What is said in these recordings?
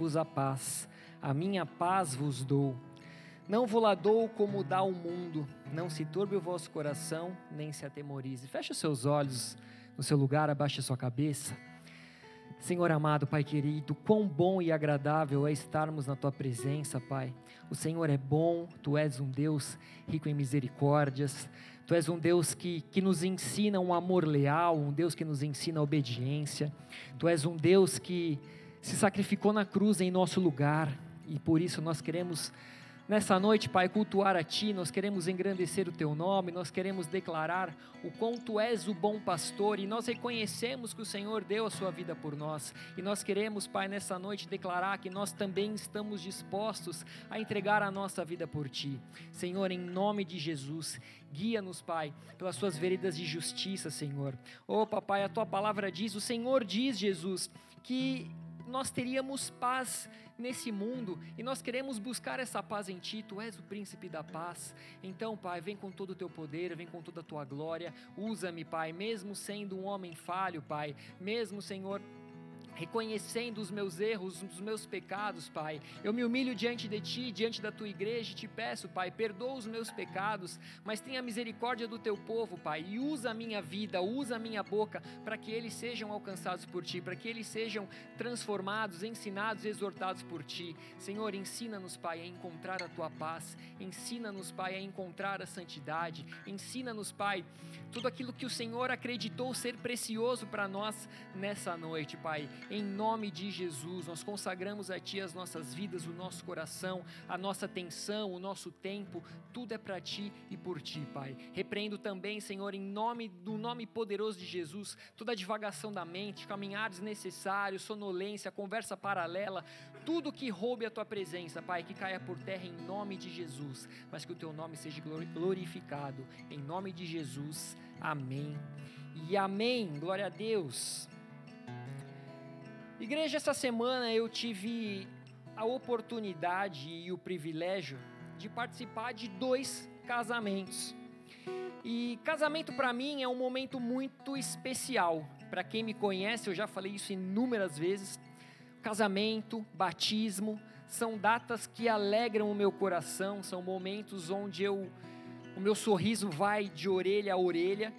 vos a paz, a minha paz vos dou. Não vou lá dou como dá o mundo, não se turbe o vosso coração, nem se atemorize. Feche os seus olhos no seu lugar, abaixe a sua cabeça. Senhor amado, Pai querido, quão bom e agradável é estarmos na Tua presença, Pai. O Senhor é bom, Tu és um Deus rico em misericórdias, Tu és um Deus que, que nos ensina um amor leal, um Deus que nos ensina obediência, Tu és um Deus que se sacrificou na cruz em nosso lugar e por isso nós queremos Nessa noite, Pai, cultuar a Ti, nós queremos engrandecer o Teu nome, nós queremos declarar o quanto és o bom pastor e nós reconhecemos que o Senhor deu a Sua vida por nós. E nós queremos, Pai, nessa noite declarar que nós também estamos dispostos a entregar a nossa vida por Ti. Senhor, em nome de Jesus, guia-nos, Pai, pelas Suas veredas de justiça, Senhor. Oh, Papai, a Tua palavra diz, o Senhor diz, Jesus, que nós teríamos paz nesse mundo e nós queremos buscar essa paz em Ti, Tu és o príncipe da paz. Então, Pai, vem com todo o Teu poder, vem com toda a Tua glória, usa-me, Pai, mesmo sendo um homem falho, Pai, mesmo, Senhor reconhecendo os meus erros, os meus pecados, Pai. Eu me humilho diante de Ti, diante da Tua igreja, e te peço, Pai, perdoa os meus pecados, mas tenha misericórdia do Teu povo, Pai, e usa a minha vida, usa a minha boca, para que eles sejam alcançados por Ti, para que eles sejam transformados, ensinados, exortados por Ti. Senhor, ensina-nos, Pai, a encontrar a Tua paz, ensina-nos, Pai, a encontrar a santidade, ensina-nos, Pai, tudo aquilo que o Senhor acreditou ser precioso para nós nessa noite, Pai. Em nome de Jesus, nós consagramos a Ti as nossas vidas, o nosso coração, a nossa atenção, o nosso tempo, tudo é para Ti e por Ti, Pai. Repreendo também, Senhor, em nome do nome poderoso de Jesus, toda a divagação da mente, caminhar desnecessários, sonolência, conversa paralela, tudo que roube a Tua presença, Pai, que caia por terra em nome de Jesus, mas que o Teu nome seja glorificado. Em nome de Jesus, amém. E amém. Glória a Deus. Igreja, essa semana eu tive a oportunidade e o privilégio de participar de dois casamentos. E casamento para mim é um momento muito especial. Para quem me conhece, eu já falei isso inúmeras vezes. Casamento, batismo, são datas que alegram o meu coração, são momentos onde eu o meu sorriso vai de orelha a orelha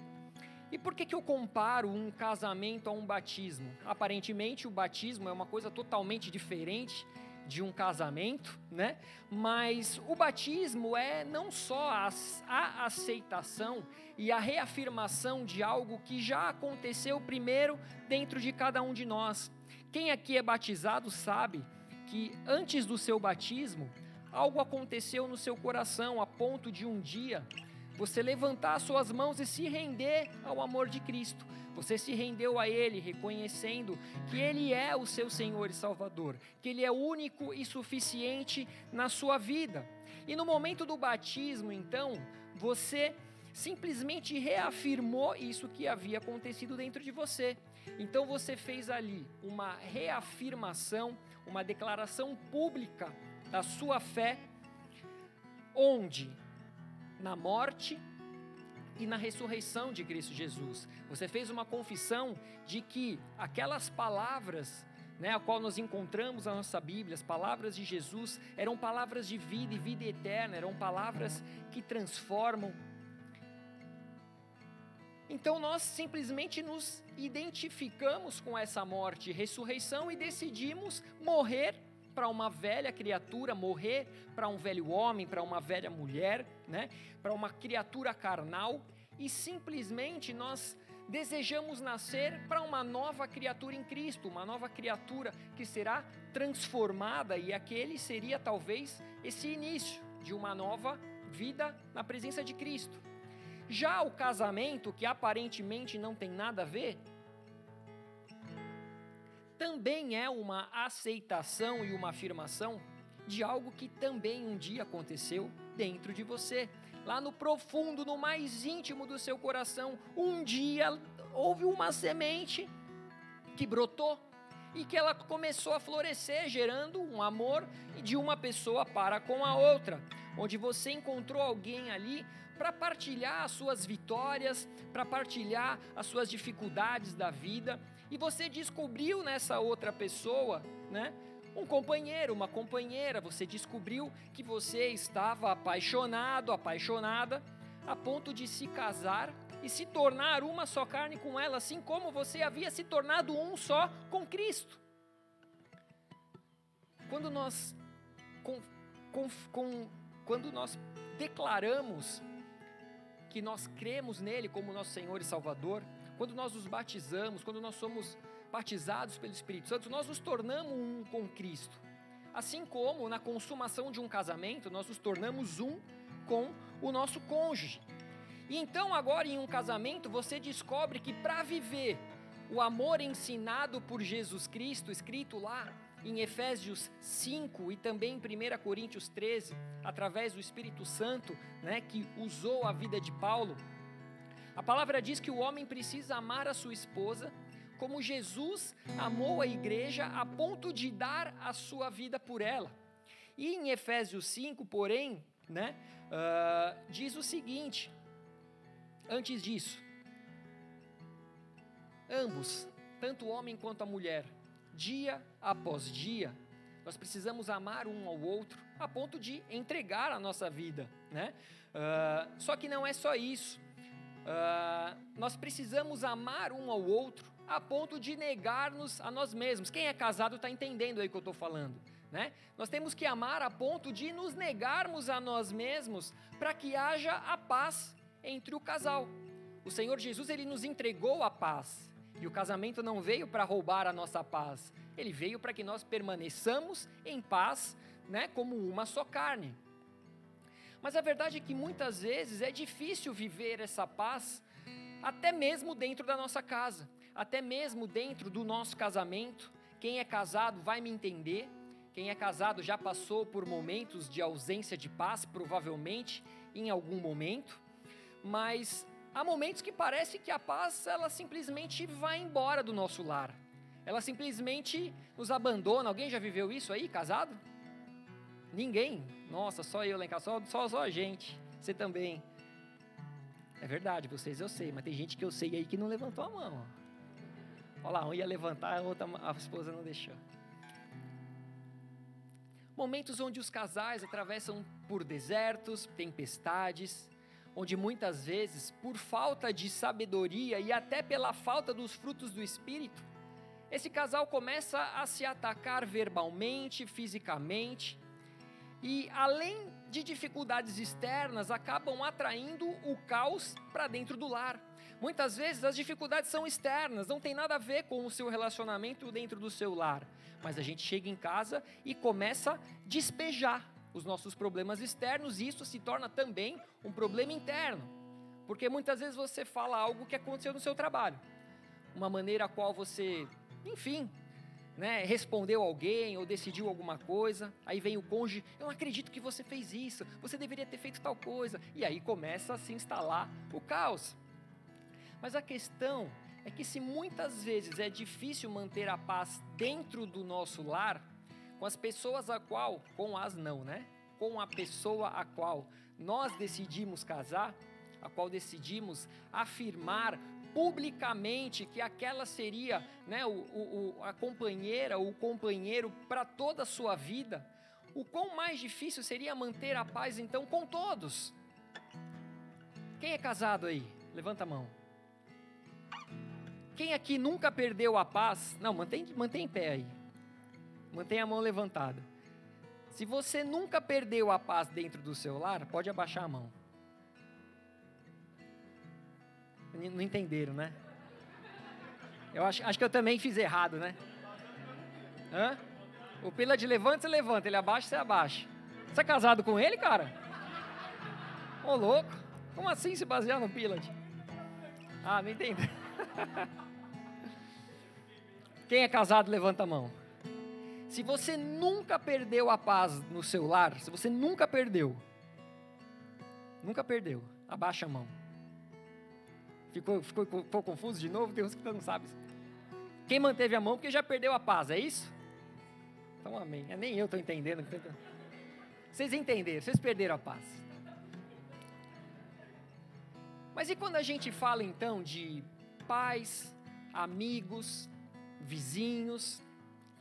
e por que, que eu comparo um casamento a um batismo? Aparentemente, o batismo é uma coisa totalmente diferente de um casamento, né? Mas o batismo é não só a, a, aceitação e a reafirmação de algo que já aconteceu primeiro dentro de cada um de nós. Quem aqui é batizado sabe que antes do seu batismo, algo aconteceu no seu coração a ponto de um dia você levantar suas mãos e se render ao amor de Cristo. Você se rendeu a Ele, reconhecendo que Ele é o seu Senhor e Salvador, que Ele é único e suficiente na sua vida. E no momento do batismo, então, você simplesmente reafirmou isso que havia acontecido dentro de você. Então você fez ali uma reafirmação, uma declaração pública da sua fé, onde na morte e na ressurreição de Cristo Jesus. Você fez uma confissão de que aquelas palavras, né, a qual nós encontramos na nossa Bíblia, as palavras de Jesus, eram palavras de vida e vida eterna, eram palavras que transformam. Então nós simplesmente nos identificamos com essa morte e ressurreição e decidimos morrer para uma velha criatura, morrer para um velho homem, para uma velha mulher, né? para uma criatura carnal, e simplesmente nós desejamos nascer para uma nova criatura em Cristo, uma nova criatura que será transformada, e aquele seria talvez esse início de uma nova vida na presença de Cristo. Já o casamento, que aparentemente não tem nada a ver, também é uma aceitação e uma afirmação de algo que também um dia aconteceu dentro de você. Lá no profundo, no mais íntimo do seu coração, um dia houve uma semente que brotou e que ela começou a florescer, gerando um amor de uma pessoa para com a outra, onde você encontrou alguém ali para partilhar as suas vitórias, para partilhar as suas dificuldades da vida, e você descobriu nessa outra pessoa, né, um companheiro, uma companheira, você descobriu que você estava apaixonado, apaixonada, a ponto de se casar e se tornar uma só carne com ela, assim como você havia se tornado um só com Cristo. Quando nós, com, com, com, quando nós declaramos que nós cremos nele como nosso Senhor e Salvador, quando nós nos batizamos, quando nós somos batizados pelo Espírito Santo, nós nos tornamos um com Cristo. Assim como na consumação de um casamento, nós nos tornamos um com o nosso cônjuge. E então, agora em um casamento, você descobre que para viver o amor ensinado por Jesus Cristo, escrito lá em Efésios 5 e também em 1 Coríntios 13, através do Espírito Santo, né, que usou a vida de Paulo, a palavra diz que o homem precisa amar a sua esposa como Jesus amou a igreja a ponto de dar a sua vida por ela. E em Efésios 5, porém, né, uh, diz o seguinte: antes disso, ambos, tanto o homem quanto a mulher, dia após dia, nós precisamos amar um ao outro a ponto de entregar a nossa vida, né? Uh, só que não é só isso. Uh, nós precisamos amar um ao outro a ponto de negar-nos a nós mesmos. Quem é casado está entendendo aí o que eu estou falando. Né? Nós temos que amar a ponto de nos negarmos a nós mesmos para que haja a paz entre o casal. O Senhor Jesus ele nos entregou a paz e o casamento não veio para roubar a nossa paz. Ele veio para que nós permaneçamos em paz, né, como uma só carne. Mas a verdade é que muitas vezes é difícil viver essa paz até mesmo dentro da nossa casa até mesmo dentro do nosso casamento. Quem é casado vai me entender. Quem é casado já passou por momentos de ausência de paz, provavelmente em algum momento, mas há momentos que parece que a paz ela simplesmente vai embora do nosso lar. Ela simplesmente nos abandona. Alguém já viveu isso aí, casado? Ninguém? Nossa, só eu lá em casa, só, só, só a gente. Você também. É verdade, vocês eu sei, mas tem gente que eu sei aí que não levantou a mão. Olha lá, um ia levantar, a outra a esposa não deixou. Momentos onde os casais atravessam por desertos, tempestades, onde muitas vezes, por falta de sabedoria e até pela falta dos frutos do espírito, esse casal começa a se atacar verbalmente, fisicamente, e além de dificuldades externas, acabam atraindo o caos para dentro do lar. Muitas vezes as dificuldades são externas, não tem nada a ver com o seu relacionamento dentro do seu lar. Mas a gente chega em casa e começa a despejar os nossos problemas externos e isso se torna também um problema interno. Porque muitas vezes você fala algo que aconteceu no seu trabalho, uma maneira a qual você, enfim, né, respondeu alguém ou decidiu alguma coisa, aí vem o cônjuge, eu não acredito que você fez isso, você deveria ter feito tal coisa, e aí começa a se instalar o caos. Mas a questão é que se muitas vezes é difícil manter a paz dentro do nosso lar, com as pessoas a qual, com as não, né? Com a pessoa a qual nós decidimos casar, a qual decidimos afirmar publicamente que aquela seria né, o, o, a companheira, o companheiro para toda a sua vida, o quão mais difícil seria manter a paz então com todos? Quem é casado aí? Levanta a mão. Quem aqui nunca perdeu a paz? Não, mantém, mantém em pé aí. Mantém a mão levantada. Se você nunca perdeu a paz dentro do seu lar, pode abaixar a mão. Não entenderam, né? Eu acho, acho que eu também fiz errado, né? Hã? O pila de levanta, você levanta. Ele abaixa, você abaixa. Você é casado com ele, cara? Ô, louco. Como assim se basear no Pilad? Ah, não entendi. Quem é casado, levanta a mão. Se você nunca perdeu a paz no seu lar, se você nunca perdeu, nunca perdeu, abaixa a mão. Ficou, ficou, ficou confuso de novo? Tem uns que não sabem. Quem manteve a mão porque já perdeu a paz, é isso? Então, amém. É, nem eu estou entendendo. Vocês entenderam, vocês perderam a paz. Mas e quando a gente fala então de pais, amigos, vizinhos,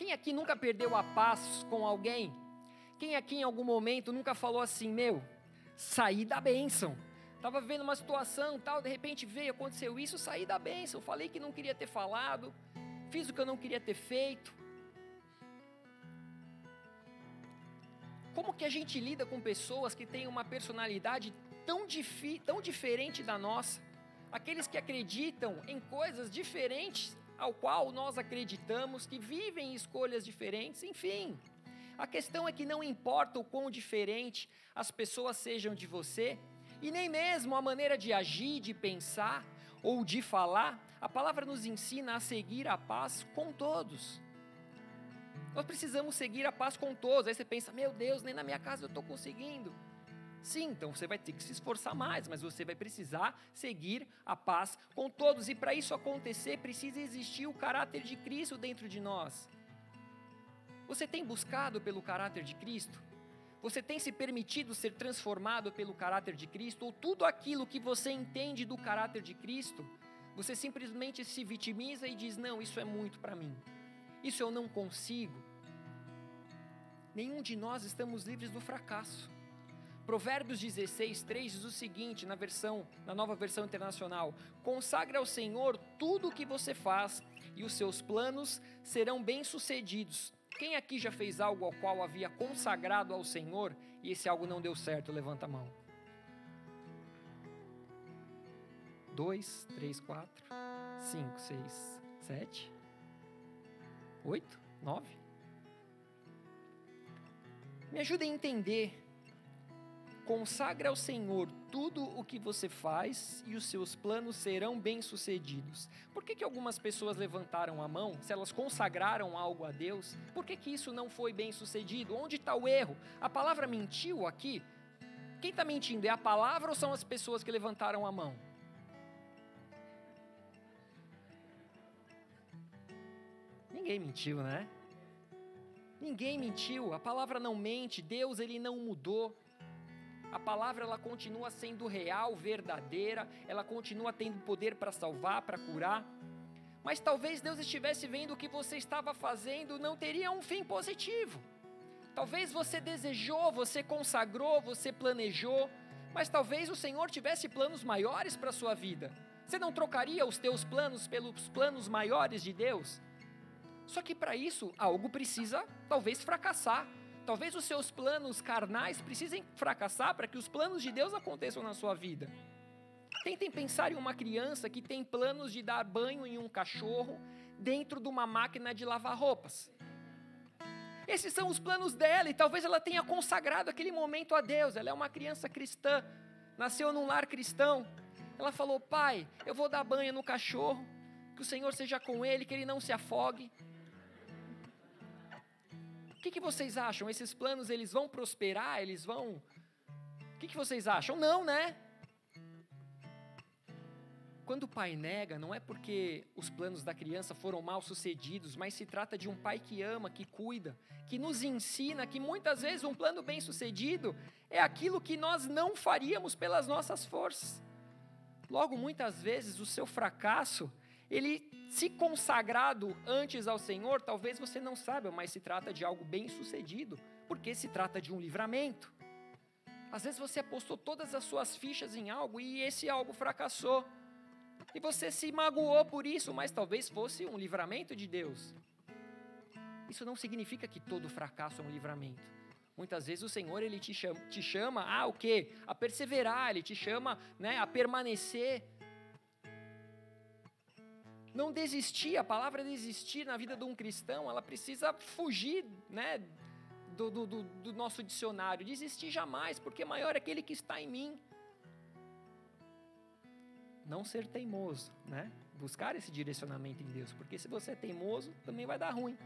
Quem aqui nunca perdeu a paz com alguém? Quem aqui em algum momento nunca falou assim, meu, saí da bênção? Estava vivendo uma situação tal, de repente veio, aconteceu isso, saí da bênção. Falei que não queria ter falado, fiz o que eu não queria ter feito. Como que a gente lida com pessoas que têm uma personalidade tão, tão diferente da nossa? Aqueles que acreditam em coisas diferentes ao qual nós acreditamos, que vivem escolhas diferentes, enfim. A questão é que não importa o quão diferente as pessoas sejam de você, e nem mesmo a maneira de agir, de pensar ou de falar, a palavra nos ensina a seguir a paz com todos. Nós precisamos seguir a paz com todos. Aí você pensa, meu Deus, nem na minha casa eu estou conseguindo. Sim, então você vai ter que se esforçar mais, mas você vai precisar seguir a paz com todos. E para isso acontecer, precisa existir o caráter de Cristo dentro de nós. Você tem buscado pelo caráter de Cristo? Você tem se permitido ser transformado pelo caráter de Cristo? Ou tudo aquilo que você entende do caráter de Cristo, você simplesmente se vitimiza e diz: não, isso é muito para mim, isso eu não consigo. Nenhum de nós estamos livres do fracasso. Provérbios 16, 3 diz o seguinte, na versão, na nova versão internacional: Consagre ao Senhor tudo o que você faz, e os seus planos serão bem-sucedidos. Quem aqui já fez algo ao qual havia consagrado ao Senhor e esse algo não deu certo? Levanta a mão. Dois, três, quatro, cinco, seis, sete, oito, nove. Me ajuda a entender Consagre ao Senhor tudo o que você faz e os seus planos serão bem-sucedidos. Por que, que algumas pessoas levantaram a mão? Se elas consagraram algo a Deus, por que, que isso não foi bem-sucedido? Onde está o erro? A palavra mentiu aqui? Quem está mentindo? É a palavra ou são as pessoas que levantaram a mão? Ninguém mentiu, né? Ninguém mentiu, a palavra não mente, Deus ele não mudou. A palavra ela continua sendo real, verdadeira, ela continua tendo poder para salvar, para curar. Mas talvez Deus estivesse vendo o que você estava fazendo não teria um fim positivo. Talvez você desejou, você consagrou, você planejou, mas talvez o Senhor tivesse planos maiores para a sua vida. Você não trocaria os teus planos pelos planos maiores de Deus? Só que para isso algo precisa talvez fracassar. Talvez os seus planos carnais precisem fracassar para que os planos de Deus aconteçam na sua vida. Tentem pensar em uma criança que tem planos de dar banho em um cachorro dentro de uma máquina de lavar roupas. Esses são os planos dela e talvez ela tenha consagrado aquele momento a Deus. Ela é uma criança cristã, nasceu num lar cristão. Ela falou: Pai, eu vou dar banho no cachorro, que o Senhor seja com ele, que ele não se afogue. O que, que vocês acham? Esses planos eles vão prosperar? Eles vão. O que, que vocês acham? Não, né? Quando o pai nega, não é porque os planos da criança foram mal sucedidos, mas se trata de um pai que ama, que cuida, que nos ensina que muitas vezes um plano bem sucedido é aquilo que nós não faríamos pelas nossas forças. Logo, muitas vezes, o seu fracasso ele se consagrado antes ao Senhor, talvez você não saiba, mas se trata de algo bem sucedido, porque se trata de um livramento. Às vezes você apostou todas as suas fichas em algo e esse algo fracassou. E você se magoou por isso, mas talvez fosse um livramento de Deus. Isso não significa que todo fracasso é um livramento. Muitas vezes o Senhor ele te chama, te chama a o quê? A perseverar, ele te chama, né, a permanecer não desistir, a palavra desistir na vida de um cristão, ela precisa fugir né, do, do, do, do nosso dicionário. Desistir jamais, porque maior é aquele que está em mim. Não ser teimoso, né? Buscar esse direcionamento em Deus, porque se você é teimoso, também vai dar ruim.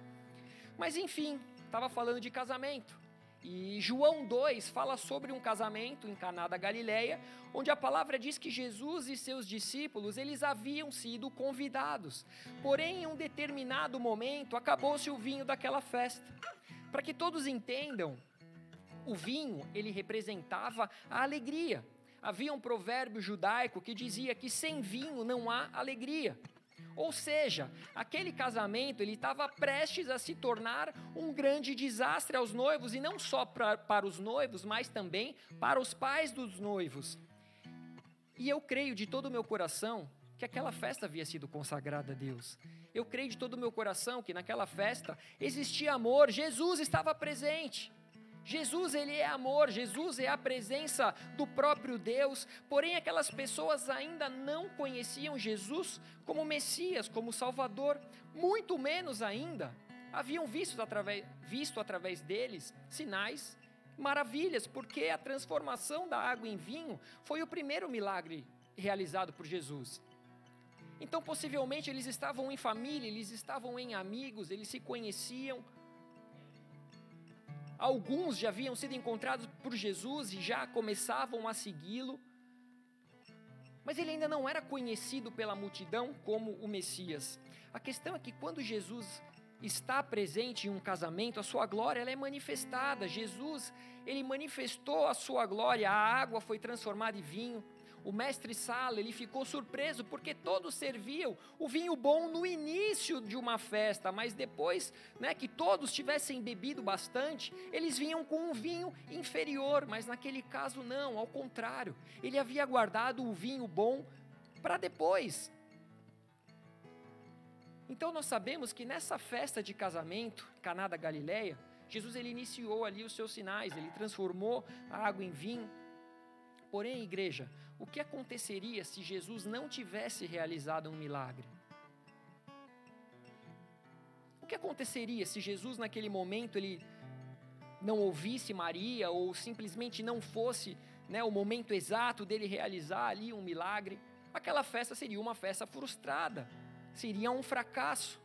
Mas enfim, estava falando de casamento. E João 2 fala sobre um casamento em Caná da Galileia, onde a palavra diz que Jesus e seus discípulos, eles haviam sido convidados. Porém, em um determinado momento, acabou-se o vinho daquela festa. Para que todos entendam, o vinho, ele representava a alegria. Havia um provérbio judaico que dizia que sem vinho não há alegria. Ou seja, aquele casamento ele estava prestes a se tornar um grande desastre aos noivos e não só pra, para os noivos, mas também para os pais dos noivos. E eu creio de todo o meu coração que aquela festa havia sido consagrada a Deus. Eu creio de todo o meu coração que naquela festa existia amor, Jesus estava presente. Jesus, ele é amor, Jesus é a presença do próprio Deus, porém aquelas pessoas ainda não conheciam Jesus como Messias, como Salvador, muito menos ainda haviam visto através, visto através deles sinais, maravilhas, porque a transformação da água em vinho foi o primeiro milagre realizado por Jesus. Então, possivelmente, eles estavam em família, eles estavam em amigos, eles se conheciam, Alguns já haviam sido encontrados por Jesus e já começavam a segui-lo. Mas ele ainda não era conhecido pela multidão como o Messias. A questão é que quando Jesus está presente em um casamento, a sua glória ela é manifestada. Jesus, ele manifestou a sua glória, a água foi transformada em vinho, o mestre Sala, ele ficou surpreso porque todos serviam o vinho bom no início de uma festa, mas depois, né, que todos tivessem bebido bastante, eles vinham com um vinho inferior, mas naquele caso não, ao contrário. Ele havia guardado o vinho bom para depois. Então nós sabemos que nessa festa de casamento, Caná da Galileia, Jesus ele iniciou ali os seus sinais, ele transformou a água em vinho. Porém, igreja, o que aconteceria se Jesus não tivesse realizado um milagre? O que aconteceria se Jesus naquele momento ele não ouvisse Maria ou simplesmente não fosse né, o momento exato dele realizar ali um milagre? Aquela festa seria uma festa frustrada, seria um fracasso.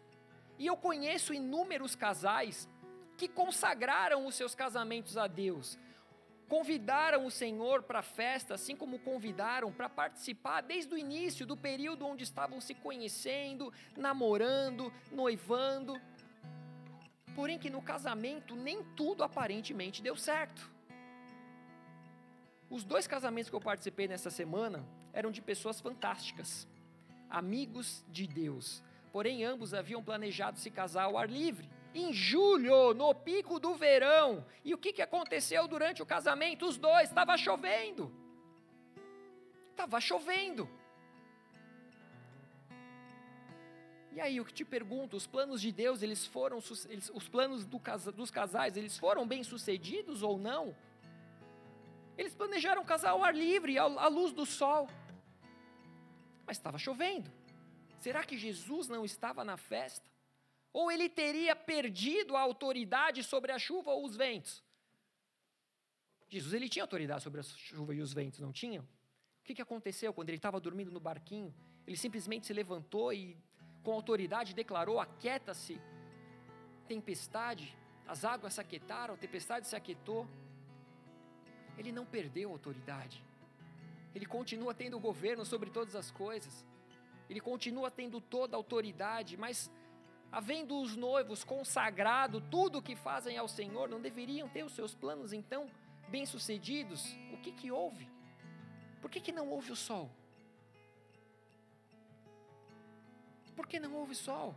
E eu conheço inúmeros casais que consagraram os seus casamentos a Deus, convidaram o Senhor para a festa, assim como convidaram para participar desde o início do período onde estavam se conhecendo, namorando, noivando. Porém, que no casamento nem tudo aparentemente deu certo. Os dois casamentos que eu participei nessa semana eram de pessoas fantásticas, amigos de Deus. Porém, ambos haviam planejado se casar ao ar livre em julho, no pico do verão. E o que, que aconteceu durante o casamento? Os dois, estava chovendo. Estava chovendo. E aí, eu te pergunto, os planos de Deus, eles foram, eles, os planos do, dos casais, eles foram bem sucedidos ou não? Eles planejaram casar ao ar livre, à luz do sol. Mas estava chovendo. Será que Jesus não estava na festa? Ou ele teria perdido a autoridade sobre a chuva ou os ventos? Jesus ele tinha autoridade sobre a chuva e os ventos, não tinha? O que, que aconteceu quando ele estava dormindo no barquinho? Ele simplesmente se levantou e, com autoridade, declarou: Aquieta-se, tempestade. As águas se aquietaram, a tempestade se aquietou. Ele não perdeu a autoridade. Ele continua tendo o governo sobre todas as coisas. Ele continua tendo toda a autoridade, mas havendo os noivos consagrado tudo o que fazem ao Senhor, não deveriam ter os seus planos então bem-sucedidos? O que que houve? Por que que não houve o sol? Por que não houve sol?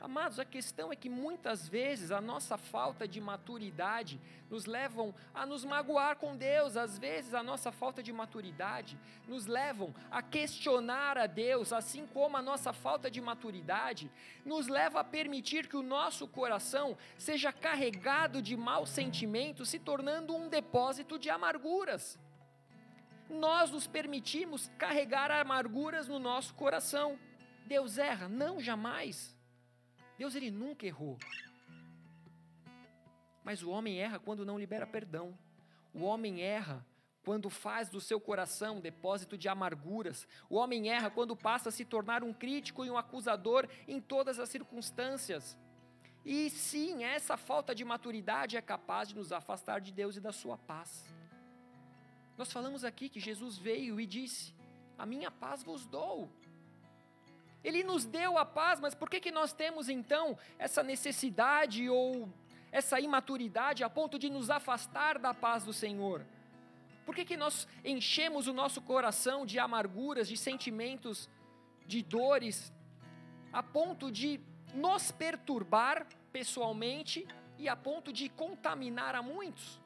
Amados, a questão é que muitas vezes a nossa falta de maturidade nos levam a nos magoar com Deus, às vezes a nossa falta de maturidade nos levam a questionar a Deus, assim como a nossa falta de maturidade nos leva a permitir que o nosso coração seja carregado de maus sentimentos, se tornando um depósito de amarguras. Nós nos permitimos carregar amarguras no nosso coração. Deus erra? Não, jamais. Deus ele nunca errou. Mas o homem erra quando não libera perdão. O homem erra quando faz do seu coração um depósito de amarguras. O homem erra quando passa a se tornar um crítico e um acusador em todas as circunstâncias. E sim, essa falta de maturidade é capaz de nos afastar de Deus e da sua paz. Nós falamos aqui que Jesus veio e disse: A minha paz vos dou. Ele nos deu a paz, mas por que, que nós temos então essa necessidade ou essa imaturidade a ponto de nos afastar da paz do Senhor? Por que, que nós enchemos o nosso coração de amarguras, de sentimentos, de dores, a ponto de nos perturbar pessoalmente e a ponto de contaminar a muitos.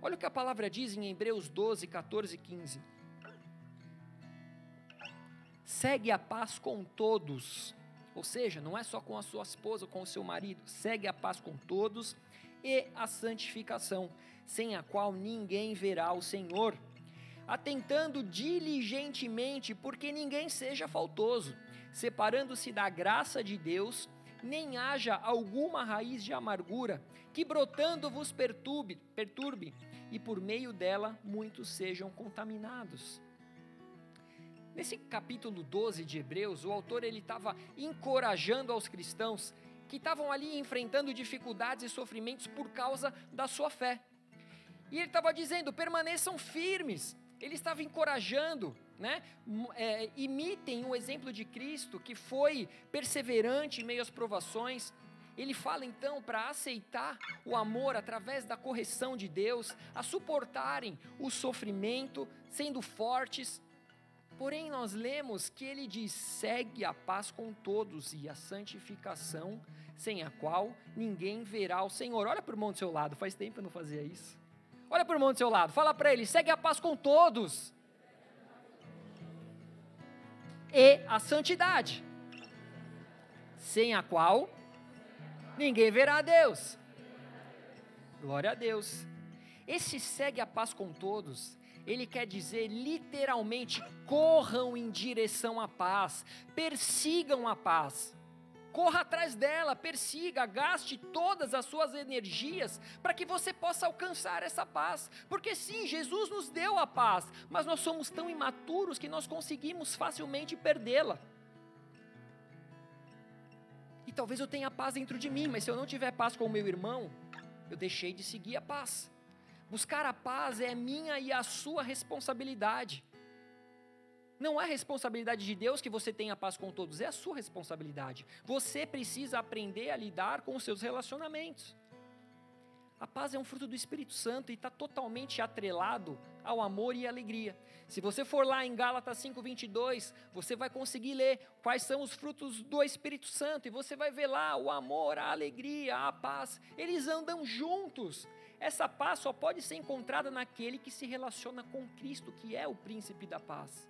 Olha o que a palavra diz em Hebreus 12, 14 e 15. Segue a paz com todos, ou seja, não é só com a sua esposa, com o seu marido, segue a paz com todos e a santificação, sem a qual ninguém verá o Senhor, atentando diligentemente, porque ninguém seja faltoso, separando-se da graça de Deus, nem haja alguma raiz de amargura, que brotando vos perturbe, perturbe, e por meio dela muitos sejam contaminados. Nesse capítulo 12 de Hebreus, o autor ele estava encorajando aos cristãos que estavam ali enfrentando dificuldades e sofrimentos por causa da sua fé. E ele estava dizendo: permaneçam firmes. Ele estava encorajando, né? É, imitem o exemplo de Cristo, que foi perseverante em meio às provações. Ele fala então para aceitar o amor através da correção de Deus, a suportarem o sofrimento, sendo fortes. Porém, nós lemos que ele diz: segue a paz com todos e a santificação, sem a qual ninguém verá o Senhor. Olha para o irmão do seu lado, faz tempo eu não fazia isso. Olha para o irmão do seu lado, fala para ele: segue a paz com todos e a santidade, sem a qual ninguém verá a Deus. Glória a Deus. Esse segue a paz com todos, ele quer dizer literalmente: corram em direção à paz, persigam a paz. Corra atrás dela, persiga, gaste todas as suas energias para que você possa alcançar essa paz. Porque sim, Jesus nos deu a paz, mas nós somos tão imaturos que nós conseguimos facilmente perdê-la. E talvez eu tenha paz dentro de mim, mas se eu não tiver paz com o meu irmão, eu deixei de seguir a paz. Buscar a paz é minha e a sua responsabilidade. Não é responsabilidade de Deus que você tenha paz com todos, é a sua responsabilidade. Você precisa aprender a lidar com os seus relacionamentos. A paz é um fruto do Espírito Santo e está totalmente atrelado ao amor e alegria. Se você for lá em Gálatas 5:22, você vai conseguir ler quais são os frutos do Espírito Santo e você vai ver lá o amor, a alegria, a paz. Eles andam juntos. Essa paz só pode ser encontrada naquele que se relaciona com Cristo, que é o príncipe da paz.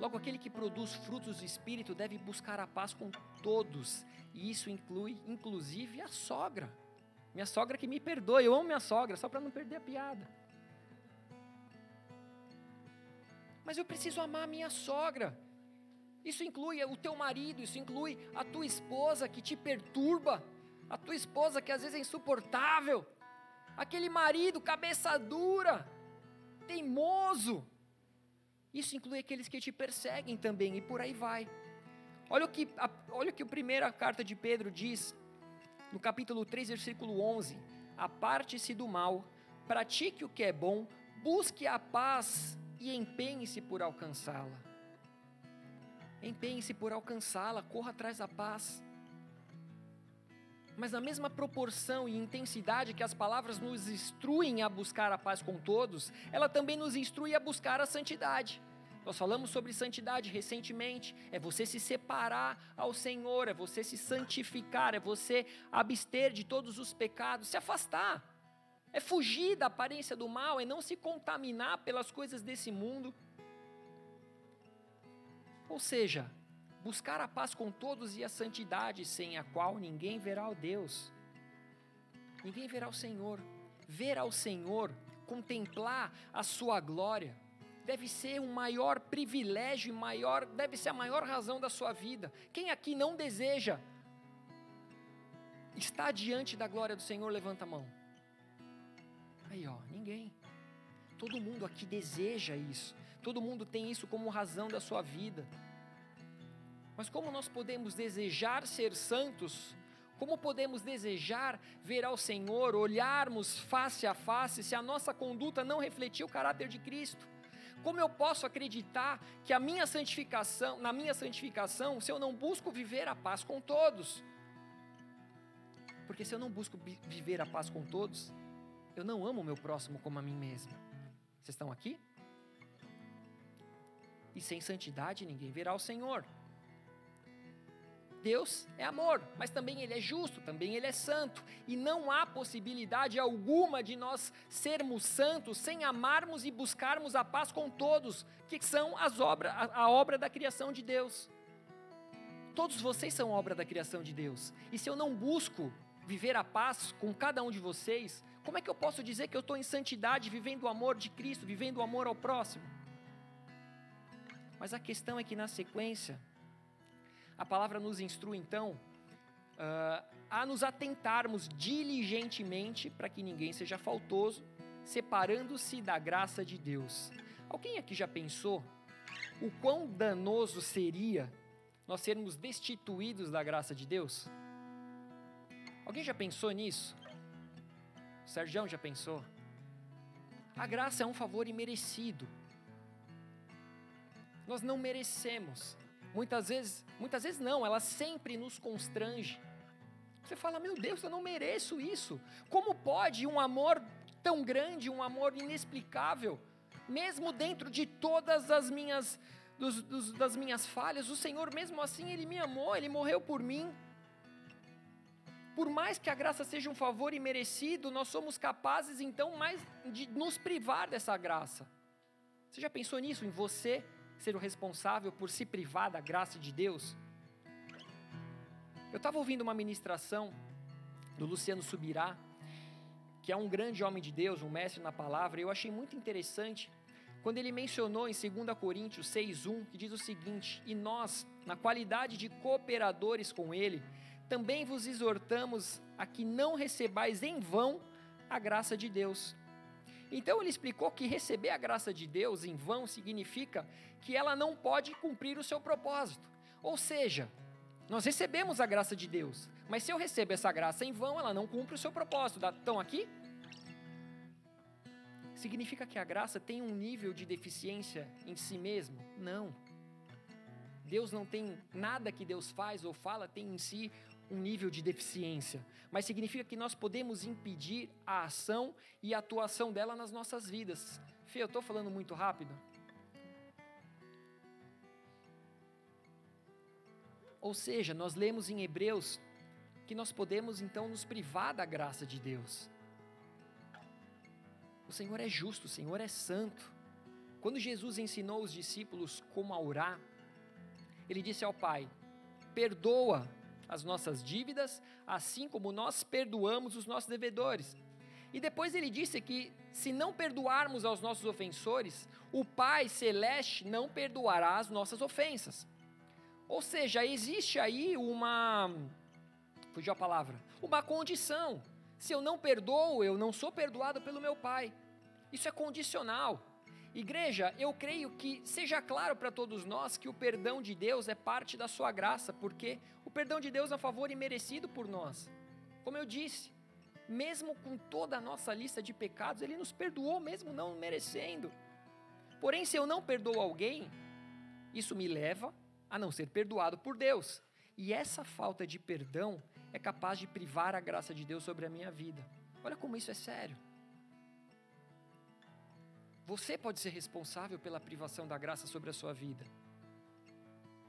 Logo, aquele que produz frutos do Espírito deve buscar a paz com todos, e isso inclui, inclusive, a sogra. Minha sogra que me perdoe, eu amo minha sogra, só para não perder a piada. Mas eu preciso amar a minha sogra. Isso inclui o teu marido, isso inclui a tua esposa que te perturba, a tua esposa que às vezes é insuportável, aquele marido cabeça dura, teimoso isso inclui aqueles que te perseguem também, e por aí vai. Olha o que a, olha o que a primeira carta de Pedro diz, no capítulo 3, versículo 11: Aparte-se do mal, pratique o que é bom, busque a paz e empenhe-se por alcançá-la. Empenhe-se por alcançá-la, corra atrás da paz. Mas na mesma proporção e intensidade que as palavras nos instruem a buscar a paz com todos, ela também nos instrui a buscar a santidade. Nós falamos sobre santidade recentemente. É você se separar ao Senhor, é você se santificar, é você abster de todos os pecados, se afastar. É fugir da aparência do mal, é não se contaminar pelas coisas desse mundo. Ou seja, buscar a paz com todos e a santidade, sem a qual ninguém verá o Deus, ninguém verá o Senhor. Ver ao Senhor, contemplar a sua glória, deve ser um maior privilégio e maior, deve ser a maior razão da sua vida. Quem aqui não deseja estar diante da glória do Senhor, levanta a mão. Aí, ó, ninguém. Todo mundo aqui deseja isso. Todo mundo tem isso como razão da sua vida. Mas como nós podemos desejar ser santos? Como podemos desejar ver ao Senhor, olharmos face a face, se a nossa conduta não refletir o caráter de Cristo? Como eu posso acreditar que a minha santificação, na minha santificação, se eu não busco viver a paz com todos? Porque se eu não busco viver a paz com todos, eu não amo o meu próximo como a mim mesmo. Vocês estão aqui? e sem santidade ninguém verá o Senhor. Deus é amor, mas também Ele é justo, também Ele é santo, e não há possibilidade alguma de nós sermos santos sem amarmos e buscarmos a paz com todos, que são as obras, a, a obra da criação de Deus. Todos vocês são obra da criação de Deus, e se eu não busco viver a paz com cada um de vocês, como é que eu posso dizer que eu estou em santidade, vivendo o amor de Cristo, vivendo o amor ao próximo? Mas a questão é que na sequência, a palavra nos instrui então uh, a nos atentarmos diligentemente para que ninguém seja faltoso, separando-se da graça de Deus. Alguém aqui já pensou o quão danoso seria nós sermos destituídos da graça de Deus? Alguém já pensou nisso? O Sérgio já pensou? A graça é um favor imerecido. Nós não merecemos. Muitas vezes, muitas vezes não, ela sempre nos constrange. Você fala, meu Deus, eu não mereço isso. Como pode um amor tão grande, um amor inexplicável, mesmo dentro de todas as minhas, dos, dos, das minhas falhas, o Senhor mesmo assim, Ele me amou, Ele morreu por mim. Por mais que a graça seja um favor imerecido, nós somos capazes então mais de nos privar dessa graça. Você já pensou nisso? Em você ser o responsável por se privar da graça de Deus? Eu estava ouvindo uma ministração do Luciano Subirá, que é um grande homem de Deus, um mestre na palavra, e eu achei muito interessante quando ele mencionou em 2 Coríntios 6,1, que diz o seguinte: E nós, na qualidade de cooperadores com ele, também vos exortamos a que não recebais em vão a graça de Deus. Então ele explicou que receber a graça de Deus em vão significa que ela não pode cumprir o seu propósito. Ou seja, nós recebemos a graça de Deus, mas se eu recebo essa graça em vão, ela não cumpre o seu propósito. Estão aqui? Significa que a graça tem um nível de deficiência em si mesmo? Não. Deus não tem nada que Deus faz ou fala tem em si um nível de deficiência, mas significa que nós podemos impedir a ação e a atuação dela nas nossas vidas. Fê, eu estou falando muito rápido? Ou seja, nós lemos em Hebreus que nós podemos então nos privar da graça de Deus. O Senhor é justo, o Senhor é santo. Quando Jesus ensinou os discípulos como a orar, ele disse ao Pai: Perdoa as nossas dívidas, assim como nós perdoamos os nossos devedores. E depois ele disse que se não perdoarmos aos nossos ofensores, o Pai Celeste não perdoará as nossas ofensas. Ou seja, existe aí uma. Fugiu a palavra. Uma condição. Se eu não perdoo, eu não sou perdoado pelo meu Pai. Isso é condicional. Igreja, eu creio que seja claro para todos nós que o perdão de Deus é parte da sua graça, porque o perdão de Deus é um favor imerecido por nós. Como eu disse, mesmo com toda a nossa lista de pecados, Ele nos perdoou, mesmo não merecendo. Porém, se eu não perdoo alguém, isso me leva a não ser perdoado por Deus. E essa falta de perdão é capaz de privar a graça de Deus sobre a minha vida. Olha como isso é sério. Você pode ser responsável pela privação da graça sobre a sua vida.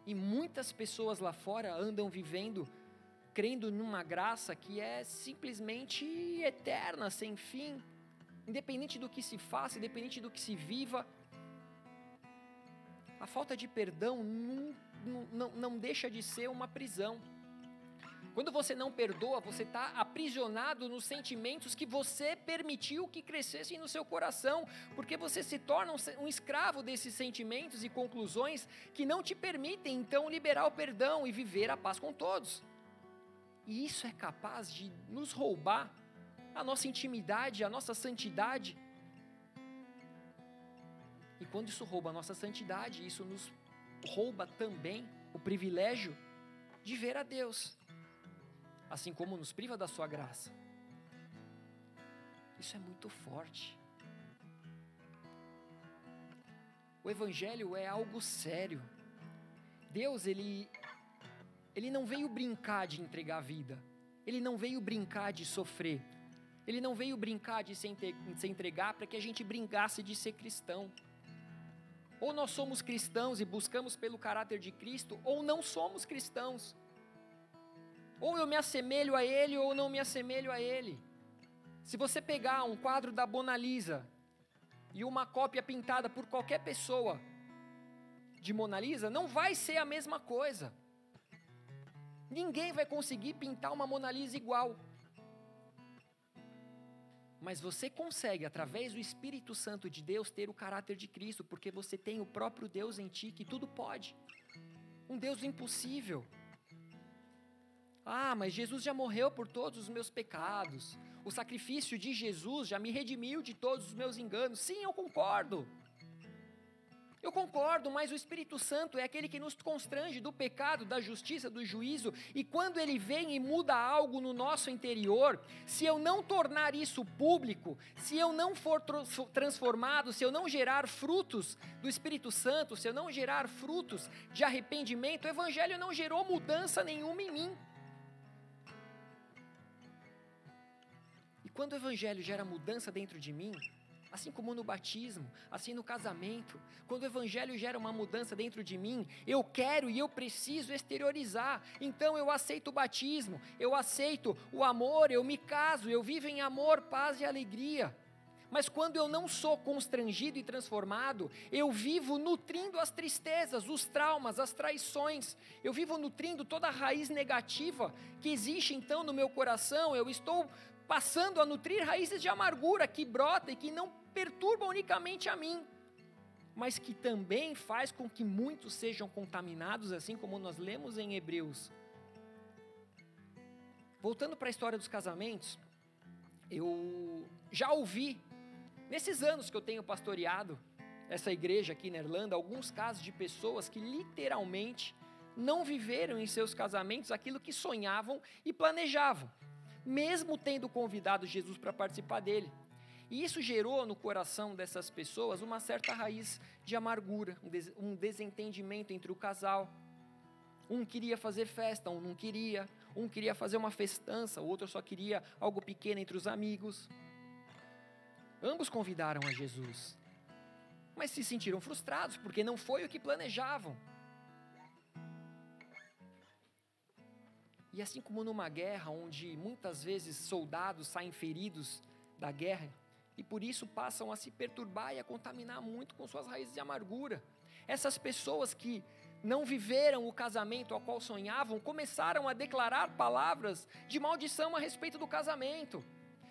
E muitas pessoas lá fora andam vivendo crendo numa graça que é simplesmente eterna, sem fim, independente do que se faça, independente do que se viva. A falta de perdão não, não, não deixa de ser uma prisão. Quando você não perdoa, você está aprisionado nos sentimentos que você permitiu que crescessem no seu coração, porque você se torna um, escravo desses sentimentos e conclusões que não te permitem então liberar o perdão e viver a paz com todos. E isso é capaz de nos roubar a nossa intimidade, a nossa santidade. E quando isso rouba a nossa santidade, isso nos rouba também o privilégio de ver a Deus assim como nos priva da sua graça. Isso é muito forte. O evangelho é algo sério. Deus, ele ele não veio brincar de entregar a vida. Ele não veio brincar de sofrer. Ele não veio brincar de se entregar para que a gente brincasse de ser cristão. Ou nós somos cristãos e buscamos pelo caráter de Cristo, ou não somos cristãos. Ou eu me assemelho a Ele, ou não me assemelho a Ele. Se você pegar um quadro da Mona Lisa e uma cópia pintada por qualquer pessoa de Mona Lisa, não vai ser a mesma coisa. Ninguém vai conseguir pintar uma Mona Lisa igual. Mas você consegue, através do Espírito Santo de Deus, ter o caráter de Cristo, porque você tem o próprio Deus em ti que tudo pode. Um Deus impossível. Ah, mas Jesus já morreu por todos os meus pecados. O sacrifício de Jesus já me redimiu de todos os meus enganos. Sim, eu concordo. Eu concordo, mas o Espírito Santo é aquele que nos constrange do pecado, da justiça, do juízo, e quando ele vem e muda algo no nosso interior, se eu não tornar isso público, se eu não for transformado, se eu não gerar frutos do Espírito Santo, se eu não gerar frutos de arrependimento, o Evangelho não gerou mudança nenhuma em mim. Quando o Evangelho gera mudança dentro de mim, Assim como no batismo, assim no casamento, quando o evangelho gera uma mudança dentro de mim, eu quero e eu preciso exteriorizar. Então eu aceito o batismo, eu aceito o amor, eu me caso, eu vivo em amor, paz e alegria. Mas quando eu não sou constrangido e transformado, eu vivo nutrindo as tristezas, os traumas, as traições. Eu vivo nutrindo toda a raiz negativa que existe então no meu coração. Eu estou passando a nutrir raízes de amargura que brotam e que não perturbam unicamente a mim, mas que também faz com que muitos sejam contaminados, assim como nós lemos em Hebreus. Voltando para a história dos casamentos, eu já ouvi, nesses anos que eu tenho pastoreado essa igreja aqui na Irlanda, alguns casos de pessoas que literalmente não viveram em seus casamentos aquilo que sonhavam e planejavam mesmo tendo convidado Jesus para participar dele. E isso gerou no coração dessas pessoas uma certa raiz de amargura, um desentendimento entre o casal. Um queria fazer festa, um não queria. Um queria fazer uma festança, o outro só queria algo pequeno entre os amigos. Ambos convidaram a Jesus, mas se sentiram frustrados porque não foi o que planejavam. E assim como numa guerra onde muitas vezes soldados saem feridos da guerra e por isso passam a se perturbar e a contaminar muito com suas raízes de amargura. Essas pessoas que não viveram o casamento ao qual sonhavam começaram a declarar palavras de maldição a respeito do casamento.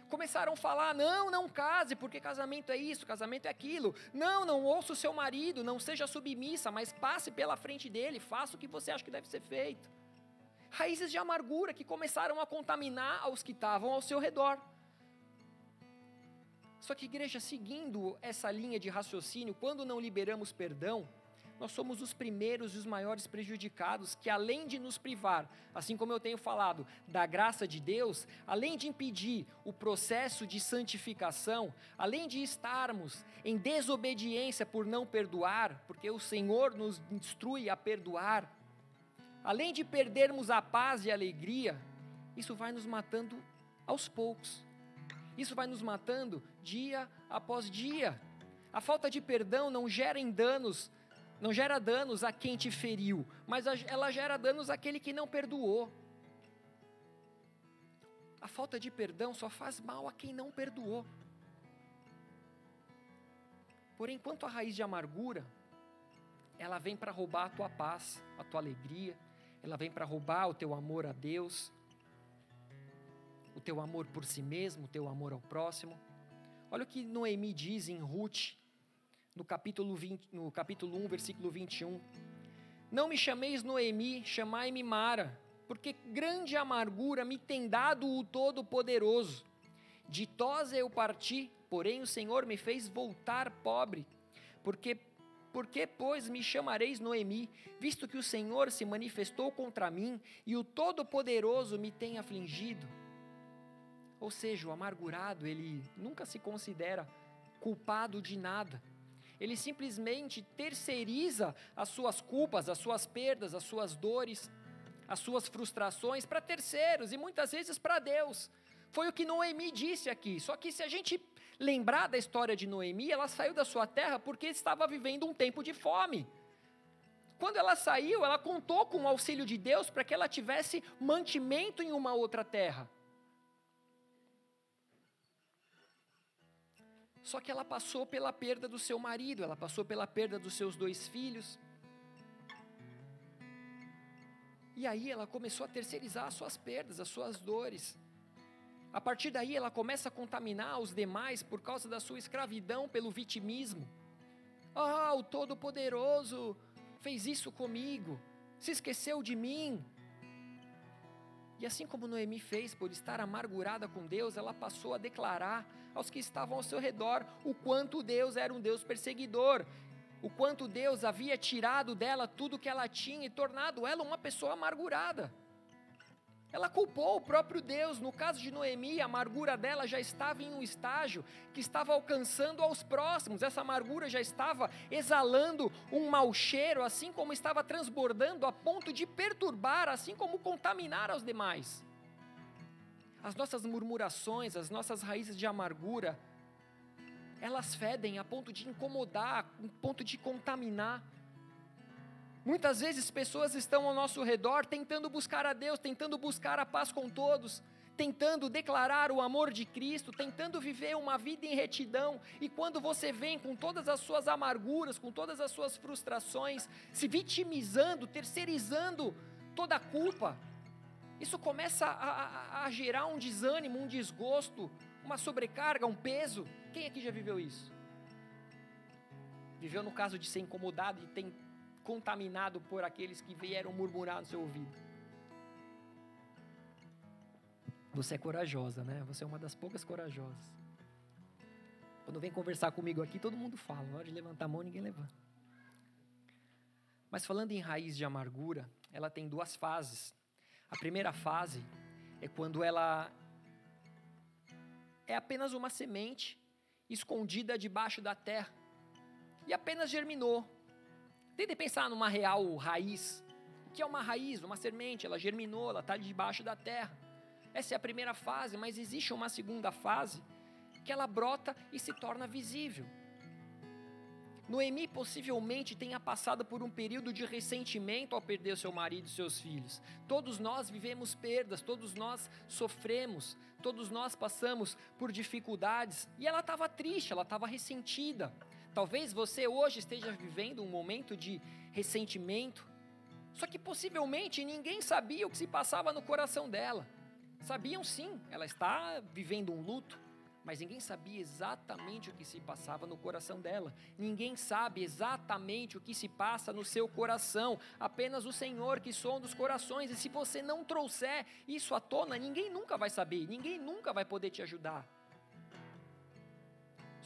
Começaram a falar: não, não case, porque casamento é isso, casamento é aquilo. Não, não ouça o seu marido, não seja submissa, mas passe pela frente dele, faça o que você acha que deve ser feito raízes de amargura que começaram a contaminar aos que estavam ao seu redor. Só que, igreja, seguindo essa linha de raciocínio, quando não liberamos perdão, nós somos os primeiros e os maiores prejudicados, que além de nos privar, assim como eu tenho falado, da graça de Deus, além de impedir o processo de santificação, além de estarmos em desobediência por não perdoar, porque o Senhor nos instrui a perdoar, além de perdermos a paz e a alegria, isso vai nos matando aos poucos. Isso vai nos matando dia após dia. A falta de perdão não gera danos, não gera danos a quem te feriu, mas ela gera danos àquele que não perdoou. A falta de perdão só faz mal a quem não perdoou. Porém, enquanto a raiz de amargura, ela vem para roubar a tua paz, a tua alegria, ela vem para roubar o teu amor a Deus, o teu amor por si mesmo, o teu amor ao próximo. Olha o que Noemi diz em Ruth, no capítulo, 20, no capítulo 1, versículo 21. Não me chameis Noemi, chamai-me Mara, porque grande amargura me tem dado o Todo-Poderoso. Ditosa eu parti, porém o Senhor me fez voltar pobre, porque por que, pois, me chamareis Noemi, visto que o Senhor se manifestou contra mim e o Todo-Poderoso me tem afligido? Ou seja, o amargurado, ele nunca se considera culpado de nada. Ele simplesmente terceiriza as suas culpas, as suas perdas, as suas dores, as suas frustrações para terceiros e muitas vezes para Deus. Foi o que Noemi disse aqui. Só que se a gente lembrar da história de Noemi, ela saiu da sua terra porque estava vivendo um tempo de fome. Quando ela saiu, ela contou com o auxílio de Deus para que ela tivesse mantimento em uma outra terra. Só que ela passou pela perda do seu marido, ela passou pela perda dos seus dois filhos. E aí ela começou a terceirizar as suas perdas, as suas dores. A partir daí ela começa a contaminar os demais por causa da sua escravidão pelo vitimismo. Ah, o Todo-Poderoso fez isso comigo, se esqueceu de mim. E assim como Noemi fez por estar amargurada com Deus, ela passou a declarar aos que estavam ao seu redor o quanto Deus era um Deus perseguidor, o quanto Deus havia tirado dela tudo que ela tinha e tornado ela uma pessoa amargurada. Ela culpou o próprio Deus. No caso de Noemi, a amargura dela já estava em um estágio que estava alcançando aos próximos. Essa amargura já estava exalando um mau cheiro, assim como estava transbordando a ponto de perturbar, assim como contaminar aos demais. As nossas murmurações, as nossas raízes de amargura, elas fedem a ponto de incomodar, a ponto de contaminar. Muitas vezes pessoas estão ao nosso redor tentando buscar a Deus, tentando buscar a paz com todos, tentando declarar o amor de Cristo, tentando viver uma vida em retidão, e quando você vem com todas as suas amarguras, com todas as suas frustrações, se vitimizando, terceirizando toda a culpa, isso começa a, a, a gerar um desânimo, um desgosto, uma sobrecarga, um peso. Quem aqui já viveu isso? Viveu no caso de ser incomodado e tem contaminado por aqueles que vieram murmurar no seu ouvido. Você é corajosa, né? Você é uma das poucas corajosas. Quando vem conversar comigo aqui, todo mundo fala. Na hora de levantar a mão, ninguém levanta. Mas falando em raiz de amargura, ela tem duas fases. A primeira fase é quando ela é apenas uma semente escondida debaixo da terra e apenas germinou. Tente pensar numa real raiz. O que é uma raiz? Uma semente, ela germinou, ela está debaixo da terra. Essa é a primeira fase, mas existe uma segunda fase que ela brota e se torna visível. Noemi possivelmente tenha passado por um período de ressentimento ao perder seu marido e seus filhos. Todos nós vivemos perdas, todos nós sofremos, todos nós passamos por dificuldades. E ela estava triste, ela estava ressentida. Talvez você hoje esteja vivendo um momento de ressentimento, só que possivelmente ninguém sabia o que se passava no coração dela. Sabiam sim, ela está vivendo um luto, mas ninguém sabia exatamente o que se passava no coração dela. Ninguém sabe exatamente o que se passa no seu coração. Apenas o Senhor que sonda os corações. E se você não trouxer isso à tona, ninguém nunca vai saber, ninguém nunca vai poder te ajudar.